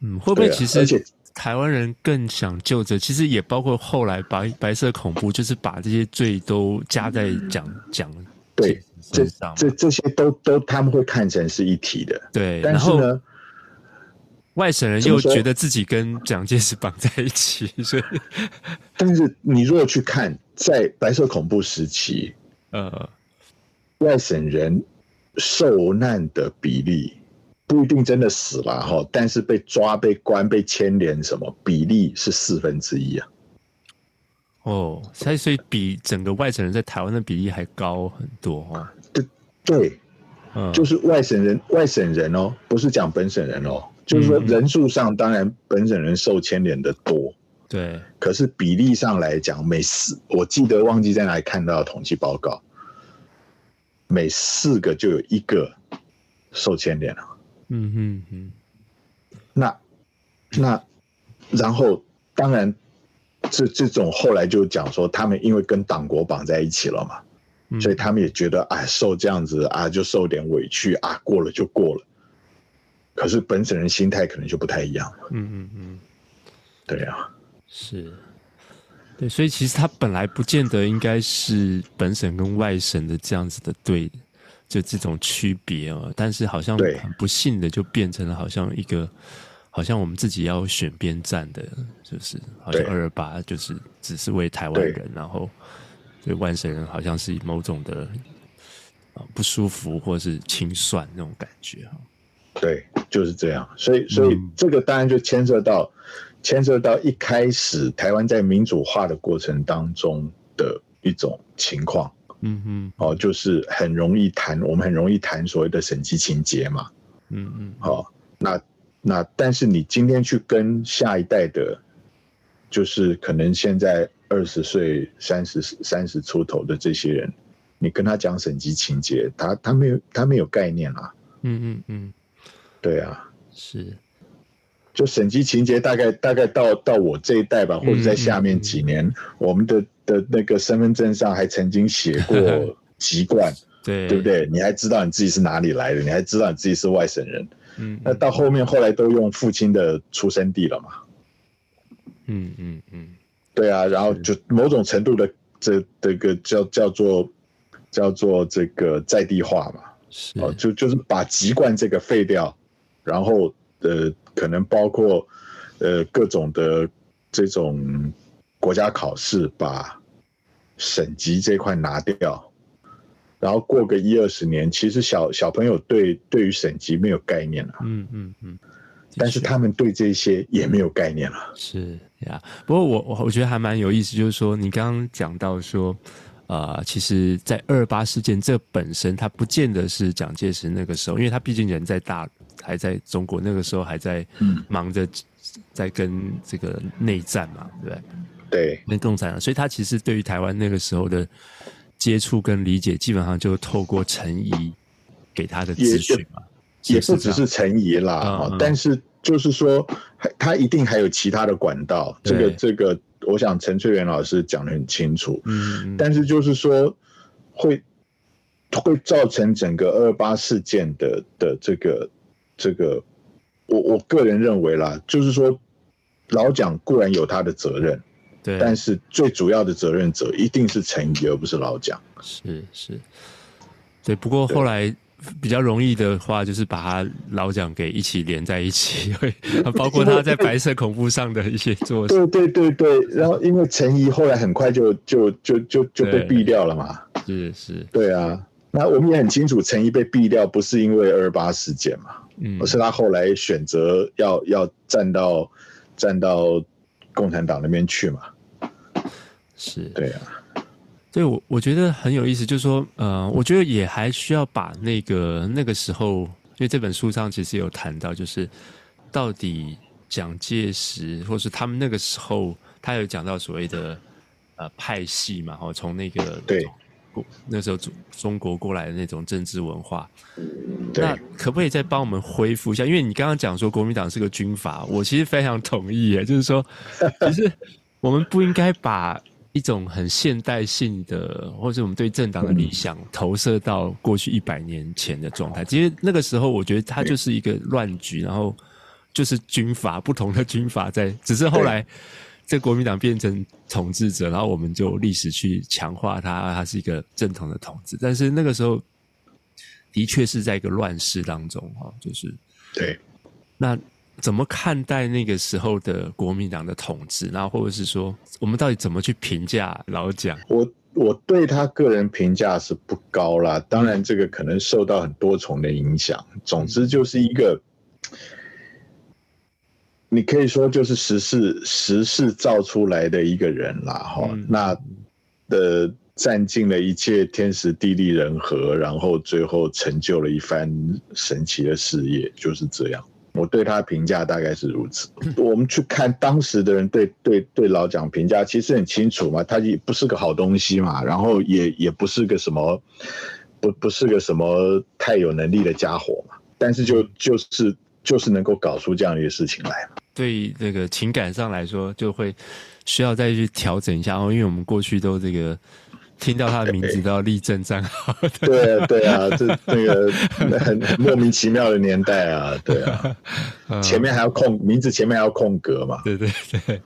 嗯，会不会其实。台湾人更想就着，其实也包括后来白白色恐怖，就是把这些罪都加在蒋蒋对这这这些都都他们会看成是一体的。对，但是呢，外省人又觉得自己跟蒋介石绑在一起，所以，但是你如果去看在白色恐怖时期，呃，外省人受难的比例。不一定真的死了哈，但是被抓、被关、被牵连，什么比例是四分之一啊？哦，所以比整个外省人在台湾的比例还高很多哈。对对，嗯，就是外省人，外省人哦，不是讲本省人哦，就是说人数上当然本省人受牵连的多，对，可是比例上来讲，每四我记得忘记在哪里看到的统计报告，每四个就有一个受牵连了。嗯哼哼，那那然后当然这这种后来就讲说，他们因为跟党国绑在一起了嘛，嗯、所以他们也觉得哎，受这样子啊，就受点委屈啊，过了就过了。可是本省人心态可能就不太一样了。嗯嗯嗯，对啊，是，对，所以其实他本来不见得应该是本省跟外省的这样子的对。就这种区别哦，但是好像很不幸的就变成了好像一个，好像我们自己要选边站的，就是好像二二八就是只是为台湾人，然后对外省人好像是某种的不舒服或是清算那种感觉哈。对，就是这样。所以，所以这个当然就牵涉到牵涉到一开始台湾在民主化的过程当中的一种情况。嗯嗯，哦，就是很容易谈，我们很容易谈所谓的审计情节嘛。嗯嗯，哦，那那但是你今天去跟下一代的，就是可能现在二十岁、三十三十出头的这些人，你跟他讲审计情节，他他没有他没有概念啊。嗯嗯嗯，对啊，是。就审计情节大概大概到到我这一代吧，或者在下面几年，嗯嗯、我们的的那个身份证上还曾经写过 籍贯，对对不对？你还知道你自己是哪里来的，你还知道你自己是外省人，嗯，那到后面后来都用父亲的出生地了嘛，嗯嗯嗯，对啊，然后就某种程度的这这个叫叫做叫做这个在地化嘛，是哦，就就是把籍贯这个废掉，然后呃。可能包括，呃，各种的这种国家考试把省级这块拿掉，然后过个一二十年，其实小小朋友对对于省级没有概念了。嗯嗯嗯。但是他们对这些也没有概念了。是呀，不过我我我觉得还蛮有意思，就是说你刚刚讲到说，呃，其实，在二二八事件这本身，它不见得是蒋介石那个时候，因为他毕竟人在大，还在中国那个时候还在忙着在跟这个内战嘛，对不对？对，跟共产党，所以他其实对于台湾那个时候的接触跟理解，基本上就透过陈仪给他的资讯嘛。也不只是陈仪啦，嗯嗯，但是就是说，他一定还有其他的管道。这个这个，我想陈翠元老师讲的很清楚。嗯，但是就是说，会会造成整个二二八事件的的这个这个，我我个人认为啦，就是说，老蒋固然有他的责任，对，但是最主要的责任者一定是陈仪，而不是老蒋。是是，对。不过后来。比较容易的话，就是把他老蒋给一起连在一起，会 包括他在白色恐怖上的一些做事。对对对对，然后因为陈仪后来很快就就就就就被毙掉了嘛。是是。对啊，那我们也很清楚，陈仪被毙掉不是因为二二八事件嘛，嗯，而是他后来选择要要站到站到共产党那边去嘛。是。对啊。对，我我觉得很有意思，就是说，呃，我觉得也还需要把那个那个时候，因为这本书上其实有谈到，就是到底蒋介石或是他们那个时候，他有讲到所谓的呃派系嘛，哦，从那个对那时候中中国过来的那种政治文化，对，那可不可以再帮我们恢复一下？因为你刚刚讲说国民党是个军阀，我其实非常同意耶，就是说，其实我们不应该把。一种很现代性的，或者我们对政党的理想投射到过去一百年前的状态。其实那个时候，我觉得它就是一个乱局，然后就是军阀不同的军阀在，只是后来这国民党变成统治者，然后我们就历史去强化它，它是一个正统的统治。但是那个时候的确是在一个乱世当中，哈，就是对那。怎么看待那个时候的国民党的统治？然后或者是说，我们到底怎么去评价老蒋？我我对他个人评价是不高啦。当然，这个可能受到很多重的影响。总之，就是一个，你可以说就是时势时势造出来的一个人啦。哈，那的占尽了一切天时地利人和，然后最后成就了一番神奇的事业，就是这样。我对他的评价大概是如此。我们去看当时的人对对对老蒋评价，其实很清楚嘛，他也不是个好东西嘛，然后也也不是个什么不不是个什么太有能力的家伙嘛，但是就就是就是能够搞出这样一个事情来嘛。对这个情感上来说，就会需要再去调整一下哦，因为我们过去都这个。听到他的名字都要立正站好。对啊，对啊，这那个很很莫名其妙的年代啊，对啊，前面还要空名字，前面还要空格嘛。对对对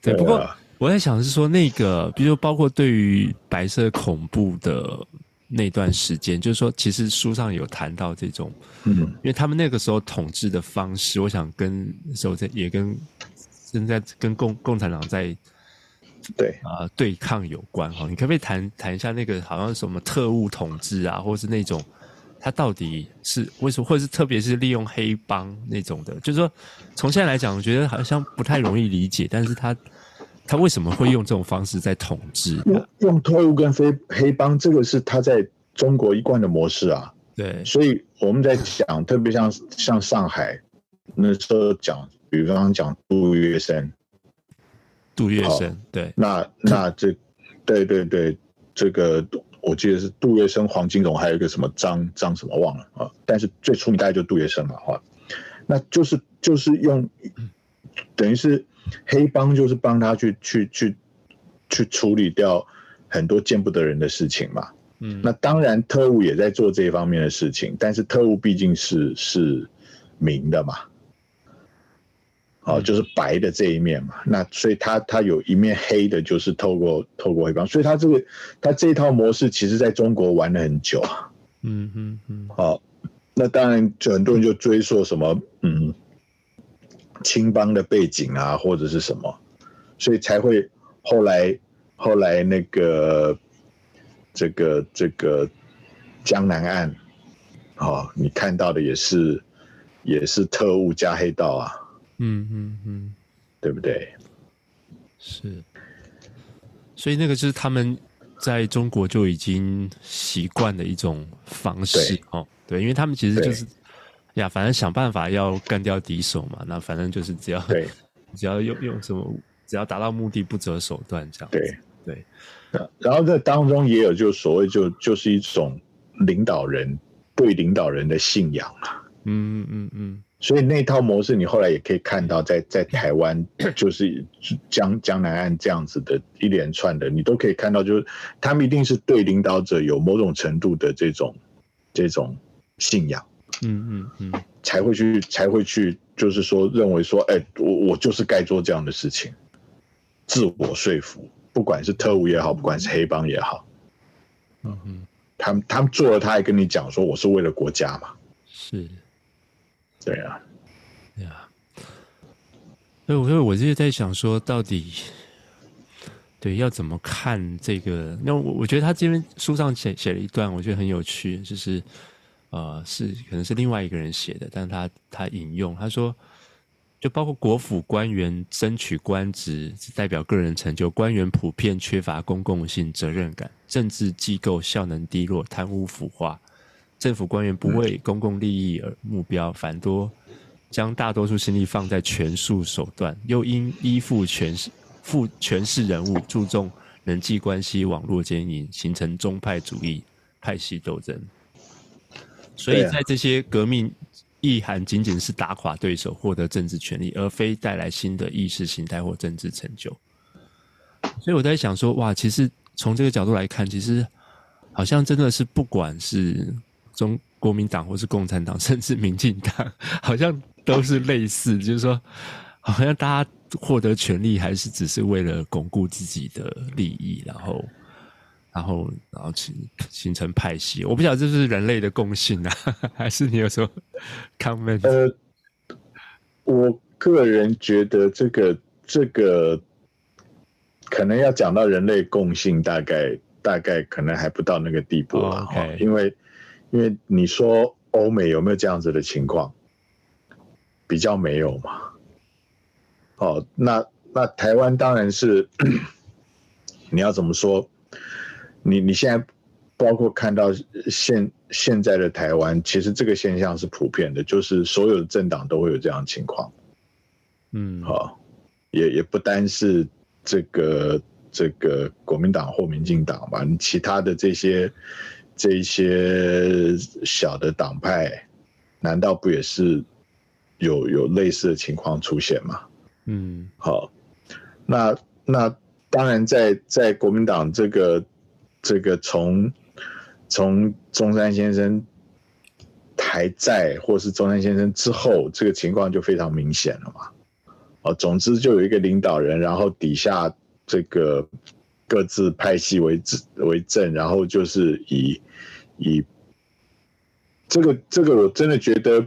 对。不过我在想是说，那个比如说包括对于白色恐怖的那段时间，就是说，其实书上有谈到这种，嗯，因为他们那个时候统治的方式，我想跟时候在也跟现在跟共共产党在。对啊、呃，对抗有关哈，你可不可以谈谈一下那个好像什么特务统治啊，或是那种他到底是为什么，或者是特别是利用黑帮那种的？就是说，从现在来讲，我觉得好像不太容易理解，但是他他为什么会用这种方式在统治？用用特务跟非黑帮，这个是他在中国一贯的模式啊。对，所以我们在讲，特别像像上海那时候讲，比方讲杜月笙。杜月笙，对，那那这，对对对，这个我记得是杜月笙、黄金荣，还有一个什么张张什么忘了啊，但是最出名大概就杜月笙嘛，哈，那就是就是用，等于是黑帮就是帮他去去去去处理掉很多见不得人的事情嘛，嗯，那当然特务也在做这一方面的事情，但是特务毕竟是是明的嘛。哦，就是白的这一面嘛，那所以他他有一面黑的，就是透过透过黑帮，所以他这个他这一套模式，其实在中国玩了很久啊。嗯嗯嗯。好，那当然就很多人就追溯什么嗯青帮的背景啊，或者是什么，所以才会后来后来那个这个这个江南岸，哦，你看到的也是也是特务加黑道啊，嗯嗯嗯，对不对？是，所以那个就是他们在中国就已经习惯的一种方式哦，对，因为他们其实就是呀，反正想办法要干掉敌手嘛，那反正就是只要对，只要用用什么，只要达到目的不择手段这样，对。对。然后在当中也有就所谓就就是一种领导人对领导人的信仰啊，嗯嗯嗯。所以那套模式，你后来也可以看到在，在在台湾，就是江江南岸这样子的一连串的，你都可以看到，就是他们一定是对领导者有某种程度的这种这种信仰，嗯嗯嗯，才会去才会去，就是说认为说，哎，我我就是该做这样的事情，自我说服，不管是特务也好，不管是黑帮也好，嗯嗯，他们他们做了，他还跟你讲说，我是为了国家嘛，是。对啊，对啊，所以我所以我就在想说，到底对要怎么看这个？那我我觉得他这边书上写写了一段，我觉得很有趣，就是呃，是可能是另外一个人写的，但是他他引用他说，就包括国府官员争取官职，代表个人成就，官员普遍缺乏公共性责任感，政治机构效能低落，贪污腐化。政府官员不为公共利益而目标，反多将大多数心力放在权术手段，又因依附权势、附权势人物，注重人际关系网络经营，形成宗派主义派系斗争。所以在这些革命意涵仅仅是打垮对手，获得政治权利，而非带来新的意识形态或政治成就。所以我在想说，哇，其实从这个角度来看，其实好像真的是不管是。中国民党或是共产党，甚至民进党，好像都是类似，就是说，好像大家获得权利还是只是为了巩固自己的利益，然后，然后，然后形形成派系。我不晓得这是人类的共性啊，还是你有什么 comment？呃，我个人觉得这个这个可能要讲到人类共性，大概大概可能还不到那个地步了哈，oh, okay. 因为。因为你说欧美有没有这样子的情况？比较没有嘛。哦，那那台湾当然是，你要怎么说？你你现在包括看到现现在的台湾，其实这个现象是普遍的，就是所有的政党都会有这样的情况。嗯，好、哦，也也不单是这个这个国民党或民进党吧，你其他的这些。这一些小的党派，难道不也是有有类似的情况出现吗？嗯，好，那那当然在，在在国民党这个这个从从中山先生还在，或是中山先生之后，这个情况就非常明显了嘛。哦，总之就有一个领导人，然后底下这个各自派系为为政，然后就是以。以这个这个，我真的觉得，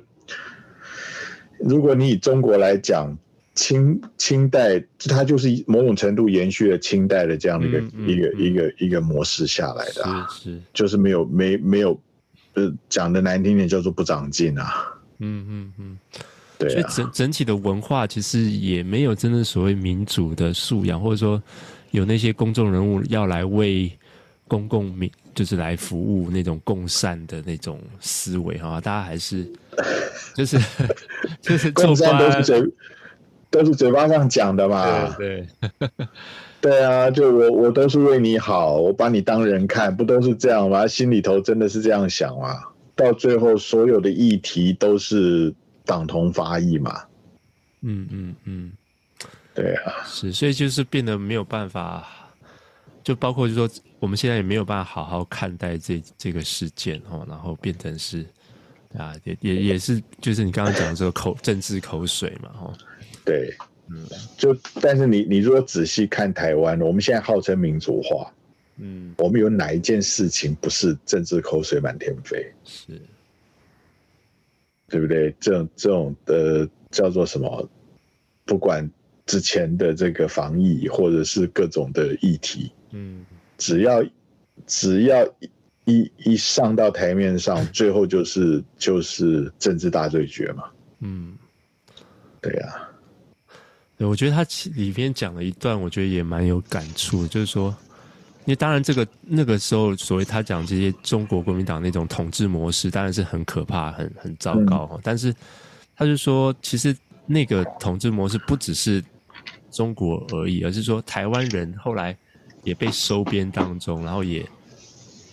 如果你以中国来讲，清清代它就是某种程度延续了清代的这样的一个、嗯嗯、一个一个一个模式下来的啊，是，是。就是没有没没有，呃，讲的难听点叫做不长进啊，嗯嗯嗯，对、啊，所以整整体的文化其实也没有真的所谓民主的素养，或者说有那些公众人物要来为公共民。就是来服务那种共善的那种思维哈，大家还是就是 就是共善都是嘴都是嘴巴上讲的嘛，对 对啊，就我我都是为你好，我把你当人看，不都是这样吗？心里头真的是这样想吗？到最后所有的议题都是党同伐异嘛，嗯嗯嗯，对啊，是，所以就是变得没有办法，就包括就说。我们现在也没有办法好好看待这这个事件哦，然后变成是啊，也也也是，就是你刚刚讲的这个口政治口水嘛，哈，对，嗯，就但是你你如果仔细看台湾，我们现在号称民主化，嗯，我们有哪一件事情不是政治口水满天飞？是，对不对？这种这种的叫做什么？不管之前的这个防疫或者是各种的议题，嗯，只要只要一一上到台面上，最后就是就是政治大对决嘛，嗯，对呀、啊，对，我觉得他里边讲了一段，我觉得也蛮有感触，就是说，因为当然这个那个时候所谓他讲这些中国国民党那种统治模式，当然是很可怕、很很糟糕，嗯、但是他就说，其实那个统治模式不只是。中国而已，而是说台湾人后来也被收编当中，然后也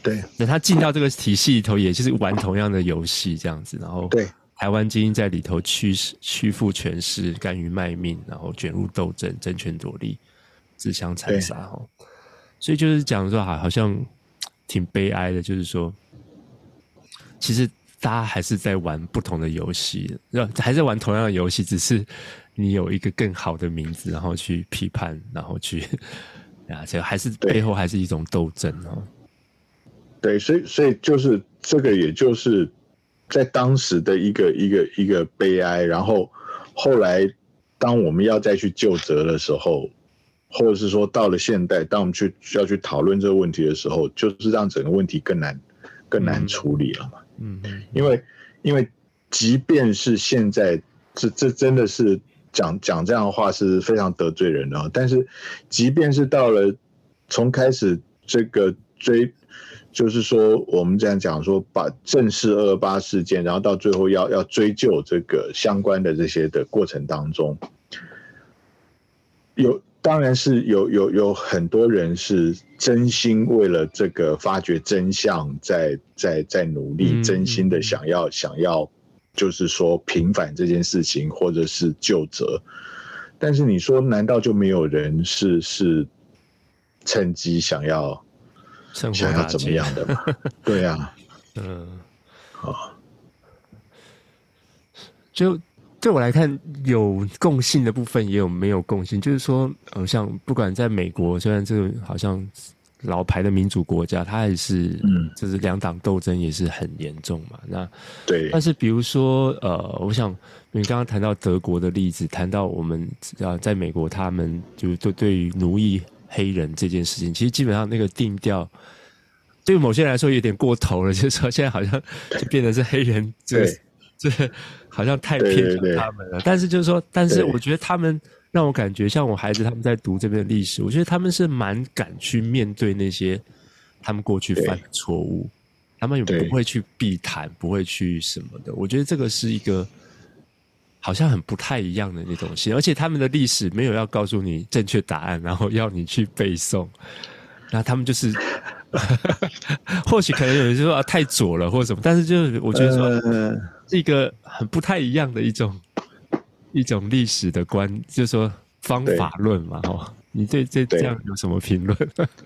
对，那他进到这个体系里头，也就是玩同样的游戏这样子，然后对台湾精英在里头屈屈服权势，甘于卖命，然后卷入斗争，争权夺利，自相残杀哈。所以就是讲说，好，好像挺悲哀的，就是说，其实大家还是在玩不同的游戏，还在玩同样的游戏，只是。你有一个更好的名字，然后去批判，然后去啊，这还是背后还是一种斗争哦。对，所以所以就是这个，也就是在当时的一个一个一个悲哀。然后后来，当我们要再去就责的时候，或者是说到了现代，当我们去需要去讨论这个问题的时候，就是让整个问题更难更难处理了嘛。嗯，因为因为即便是现在，这这真的是。讲讲这样的话是非常得罪人的，但是即便是到了从开始这个追，就是说我们这样讲说，把正视二二八事件，然后到最后要要追究这个相关的这些的过程当中，有当然是有有有很多人是真心为了这个发掘真相在在在努力，真心的想要想要。就是说平反这件事情，或者是就责，但是你说难道就没有人是是趁机想要想要怎么样的吗？对呀、啊，嗯，好，就对我来看，有共性的部分，也有没有共性。就是说，呃，像不管在美国，虽然这个好像。老牌的民主国家，它也是，嗯，就是两党斗争也是很严重嘛。那对，但是比如说，呃，我想你刚刚谈到德国的例子，谈到我们啊，在美国，他们就对对于奴役黑人这件事情，其实基本上那个定调，对某些人来说有点过头了，就是说现在好像就变成是黑人，就是就是好像太偏向他们了。但是就是说，但是我觉得他们。让我感觉像我孩子他们在读这边的历史，我觉得他们是蛮敢去面对那些他们过去犯的错误，他们也不会去避谈，不会去什么的。我觉得这个是一个好像很不太一样的那种心，而且他们的历史没有要告诉你正确答案，然后要你去背诵，那他们就是 或许可能有人说啊太左了或者什么，但是就是我觉得说是一个很不太一样的一种。一种历史的观，就是说方法论嘛，哈，你对这这样有什么评论？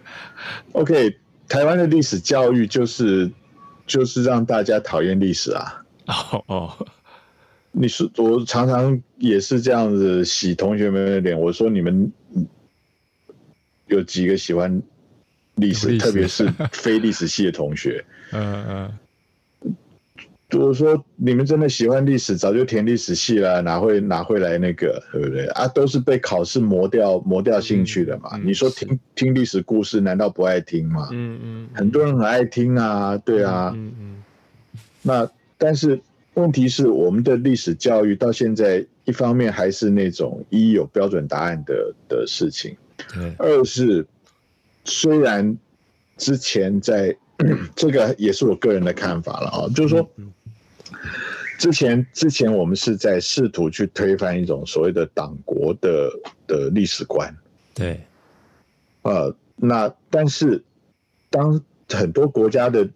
OK，台湾的历史教育就是就是让大家讨厌历史啊。哦哦，你说我常常也是这样子洗同学们的脸，我说你们有几个喜欢历史，特别是非历史系的同学。嗯 嗯。如果说你们真的喜欢历史，早就填历史系了，哪会哪会来那个，对不对啊？都是被考试磨掉磨掉兴趣的嘛。嗯嗯、你说听听历史故事，难道不爱听吗？嗯嗯，嗯很多人很爱听啊，对啊。嗯嗯。那但是问题是，我们的历史教育到现在，一方面还是那种一有标准答案的的事情，对二是虽然之前在 这个也是我个人的看法了啊，就是说。嗯之前，之前我们是在试图去推翻一种所谓的党国的的历史观，对，呃，那但是当很多国家的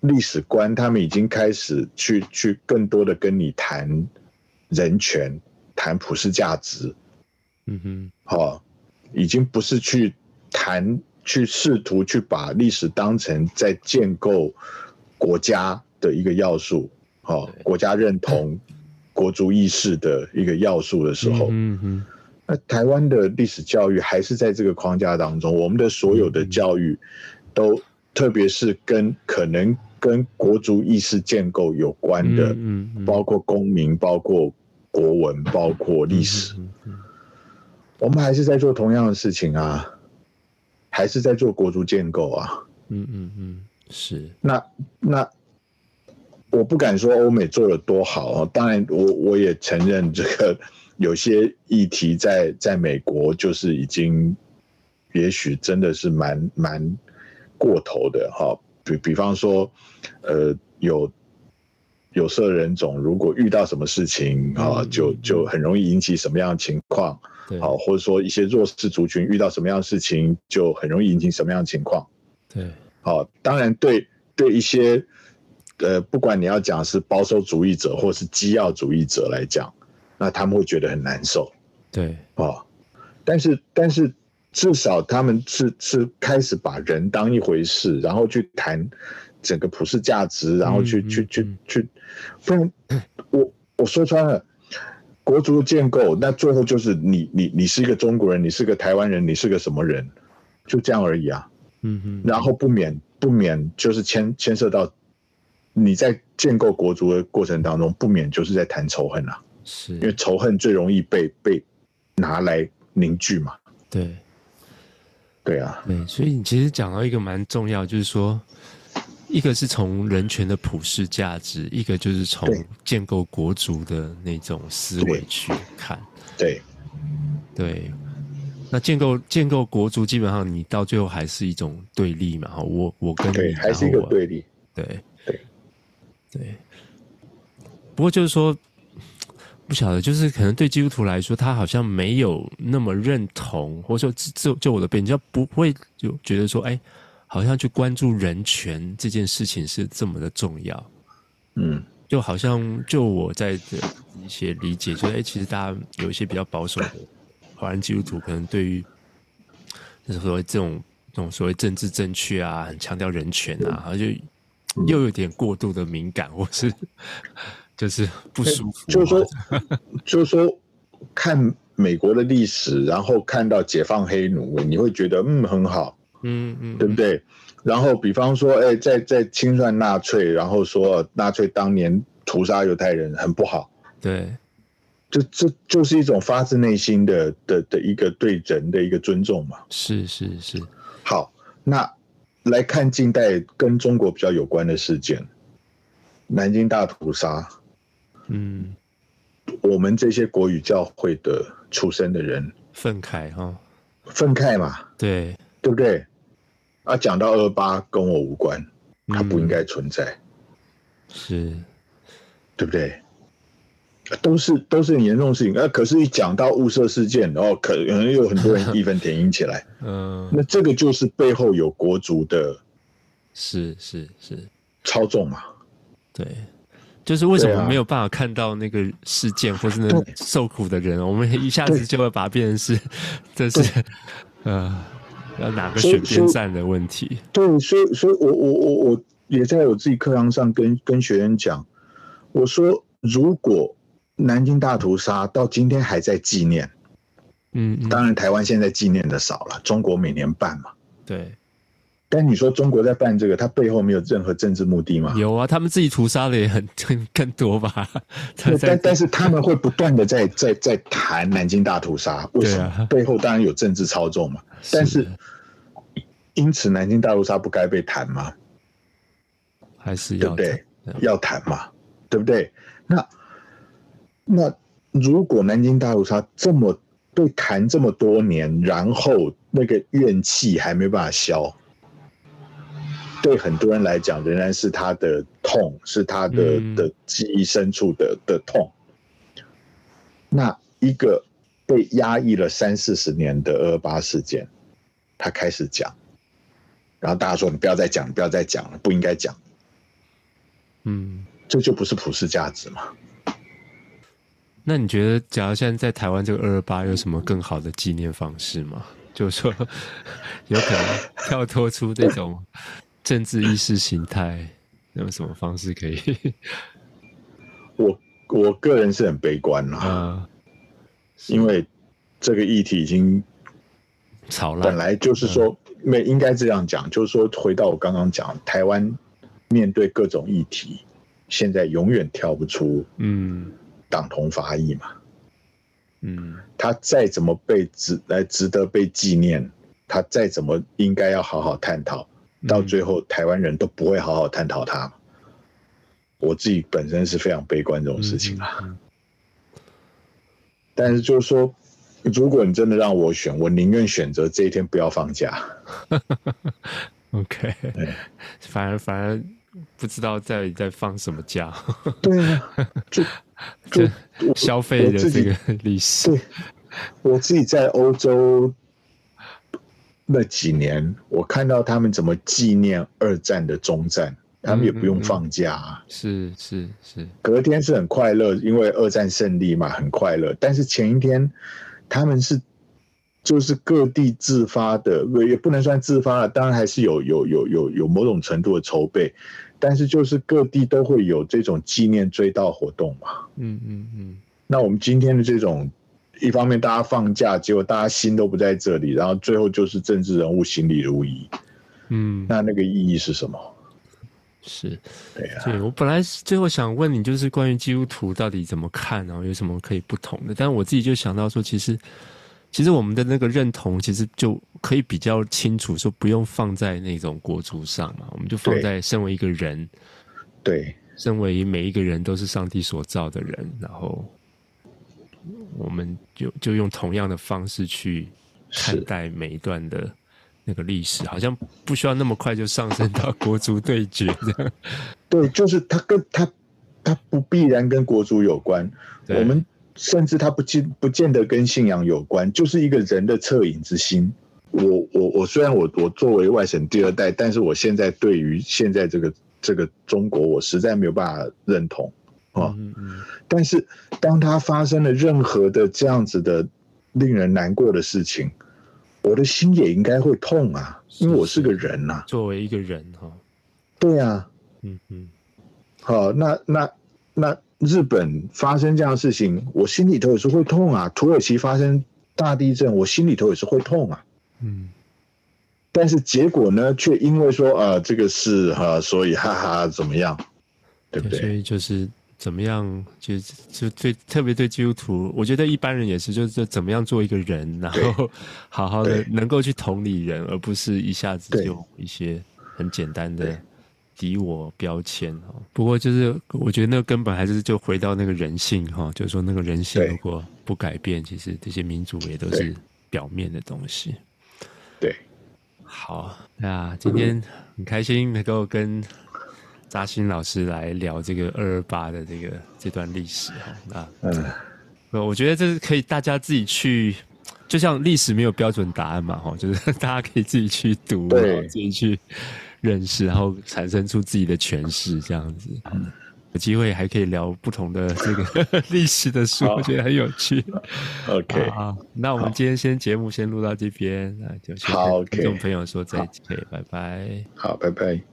历史观，他们已经开始去去更多的跟你谈人权、谈普世价值，嗯哼，好、哦，已经不是去谈去试图去把历史当成在建构国家的一个要素。好，国家认同、国族意识的一个要素的时候，嗯嗯，那台湾的历史教育还是在这个框架当中。我们的所有的教育都，特别是跟可能跟国族意识建构有关的，包括公民、包括国文、包括历史，我们还是在做同样的事情啊，还是在做国族建构啊。嗯嗯嗯，是。那那我不敢说欧美做的多好啊，当然我我也承认这个 有些议题在在美国就是已经，也许真的是蛮蛮过头的哈。比比方说，呃，有有色人种如果遇到什么事情啊，就就很容易引起什么样的情况，好，或者说一些弱势族群遇到什么样的事情，就很容易引起什么样的情况。对，好，当然对对一些呃，不管你要讲是保守主义者或是基要主义者来讲，那他们会觉得很难受。对，啊，但是但是。至少他们是是开始把人当一回事，然后去谈整个普世价值，然后去、嗯、去去去，不然我我说穿了，国族建构，那最后就是你你你是一个中国人，你是个台湾人，你是个什么人，就这样而已啊。嗯哼。然后不免不免就是牵牵涉到你在建构国足的过程当中，不免就是在谈仇恨啊。是。因为仇恨最容易被被拿来凝聚嘛。对。对啊，对，所以你其实讲到一个蛮重要，就是说，一个是从人权的普世价值，一个就是从建构国足的那种思维去看。对，对，那建构建构国足，基本上你到最后还是一种对立嘛。我我跟你还是一个对立。对对对，不过就是说。不晓得，就是可能对基督徒来说，他好像没有那么认同，或者说就就我的比较不会就觉得说，哎，好像去关注人权这件事情是这么的重要。嗯，就好像就我在的一些理解，就是哎，其实大家有一些比较保守的华人基督徒，可能对于就是所谓这种这种所谓政治正确啊，很强调人权啊，好像就又有点过度的敏感，或是。就是不舒服，就是说，就是说，看美国的历史，然后看到解放黑奴，你会觉得嗯很好，嗯嗯，对不对？然后比方说，哎，在在清算纳粹，然后说纳粹当年屠杀犹太人很不好，对，就这就是一种发自内心的的的一个对人的一个尊重嘛。是是是，好，那来看近代跟中国比较有关的事件，南京大屠杀。嗯，我们这些国语教会的出身的人，愤慨哈，愤慨嘛，对，对不对？啊，讲到二八跟我无关，它不应该存在，嗯、是，对不对？都是都是很严重的事情，啊，可是，一讲到雾社事件，然后，可能有很多人义愤填膺起来，嗯，那这个就是背后有国足的，是是是。操纵嘛，对。就是为什么没有办法看到那个事件，或是那个受苦的人，我们一下子就会把它变成是，这是 呃，要哪个选边站的问题。对，所以，所以我我我我也在我自己课堂上跟跟学员讲，我说，如果南京大屠杀到今天还在纪念，嗯，嗯，当然台湾现在纪念的少了，中国每年办嘛，对。但你说中国在办这个，它背后没有任何政治目的吗？有啊，他们自己屠杀的也很 很更多吧。但但是他们会不断的在在在谈南京大屠杀，为什么？啊、背后当然有政治操纵嘛。是但是因此南京大屠杀不该被谈吗？还是要对不对？要谈嘛，对不对？那那如果南京大屠杀这么被谈这么多年，然后那个怨气还没办法消。对很多人来讲，仍然是他的痛，是他的的记忆深处的的痛。那一个被压抑了三四十年的二二八事件，他开始讲，然后大家说：“你不要再讲，不要再讲了，不应该讲。”嗯，这就不是普世价值嘛？那你觉得，假如现在在台湾这个二二八有什么更好的纪念方式吗？就是说，有可能跳脱出这种。政治意识形态，有什么方式可以？我我个人是很悲观啦，啊，因为这个议题已经炒烂。本来就是说，没应该这样讲，就是说，回到我刚刚讲，台湾面对各种议题，现在永远跳不出，嗯，党同伐异嘛。嗯，他再怎么被值来值得被纪念，他再怎么应该要好好探讨，到最后台湾人都不会好好探讨他。嗯、我自己本身是非常悲观这种事情啊。但是就是说，如果你真的让我选，我宁愿选择这一天不要放假。OK，对反而反而不知道在在放什么假。对啊，就 就消费的这个历史。对，我自己在欧洲那几年，我看到他们怎么纪念二战的终战，他们也不用放假啊。是是是，隔天是很快乐，因为二战胜利嘛，很快乐。但是前一天他们是。就是各地自发的，也不能算自发了，当然还是有有有有有某种程度的筹备，但是就是各地都会有这种纪念追悼活动嘛。嗯嗯嗯。那我们今天的这种，一方面大家放假，结果大家心都不在这里，然后最后就是政治人物心里如一。嗯，那那个意义是什么？是，对啊。对，我本来最后想问你，就是关于基督徒到底怎么看，然后有什么可以不同的？但是我自己就想到说，其实。其实我们的那个认同，其实就可以比较清楚，说不用放在那种国族上嘛，我们就放在身为一个人，对，身为每一个人都是上帝所造的人，然后我们就就用同样的方式去看待每一段的那个历史，好像不需要那么快就上升到国族对决这样。对，就是他跟他他不必然跟国族有关，我们。甚至他不见不见得跟信仰有关，就是一个人的恻隐之心。我我我虽然我我作为外省第二代，但是我现在对于现在这个这个中国，我实在没有办法认同啊。嗯嗯。但是当他发生了任何的这样子的令人难过的事情，我的心也应该会痛啊，因为我是个人呐。作为一个人哈。对啊。嗯嗯。好，那那那。日本发生这样的事情，我心里头也是会痛啊。土耳其发生大地震，我心里头也是会痛啊。嗯，但是结果呢，却因为说啊，这个事哈，所以哈哈怎么样，对不对？所以就是怎么样，就就对，特别对基督徒，我觉得一般人也是，就是怎么样做一个人，然后好好的能够去同理人，而不是一下子就一些很简单的。敌我标签哈，不过就是我觉得那个根本还是就回到那个人性哈，就是说那个人性如果不改变，其实这些民主也都是表面的东西。对，好，那今天很开心能够跟扎心老师来聊这个二二八的这个这段历史哈。那嗯，我觉得这是可以大家自己去，就像历史没有标准答案嘛哈，就是大家可以自己去读，对，自己去。认识，然后产生出自己的诠释，这样子。有机会还可以聊不同的这个 历史的书，我觉得很有趣。OK，好，那我们今天先节目先录到这边，那就先跟听众朋友说再见，拜拜。好，拜拜。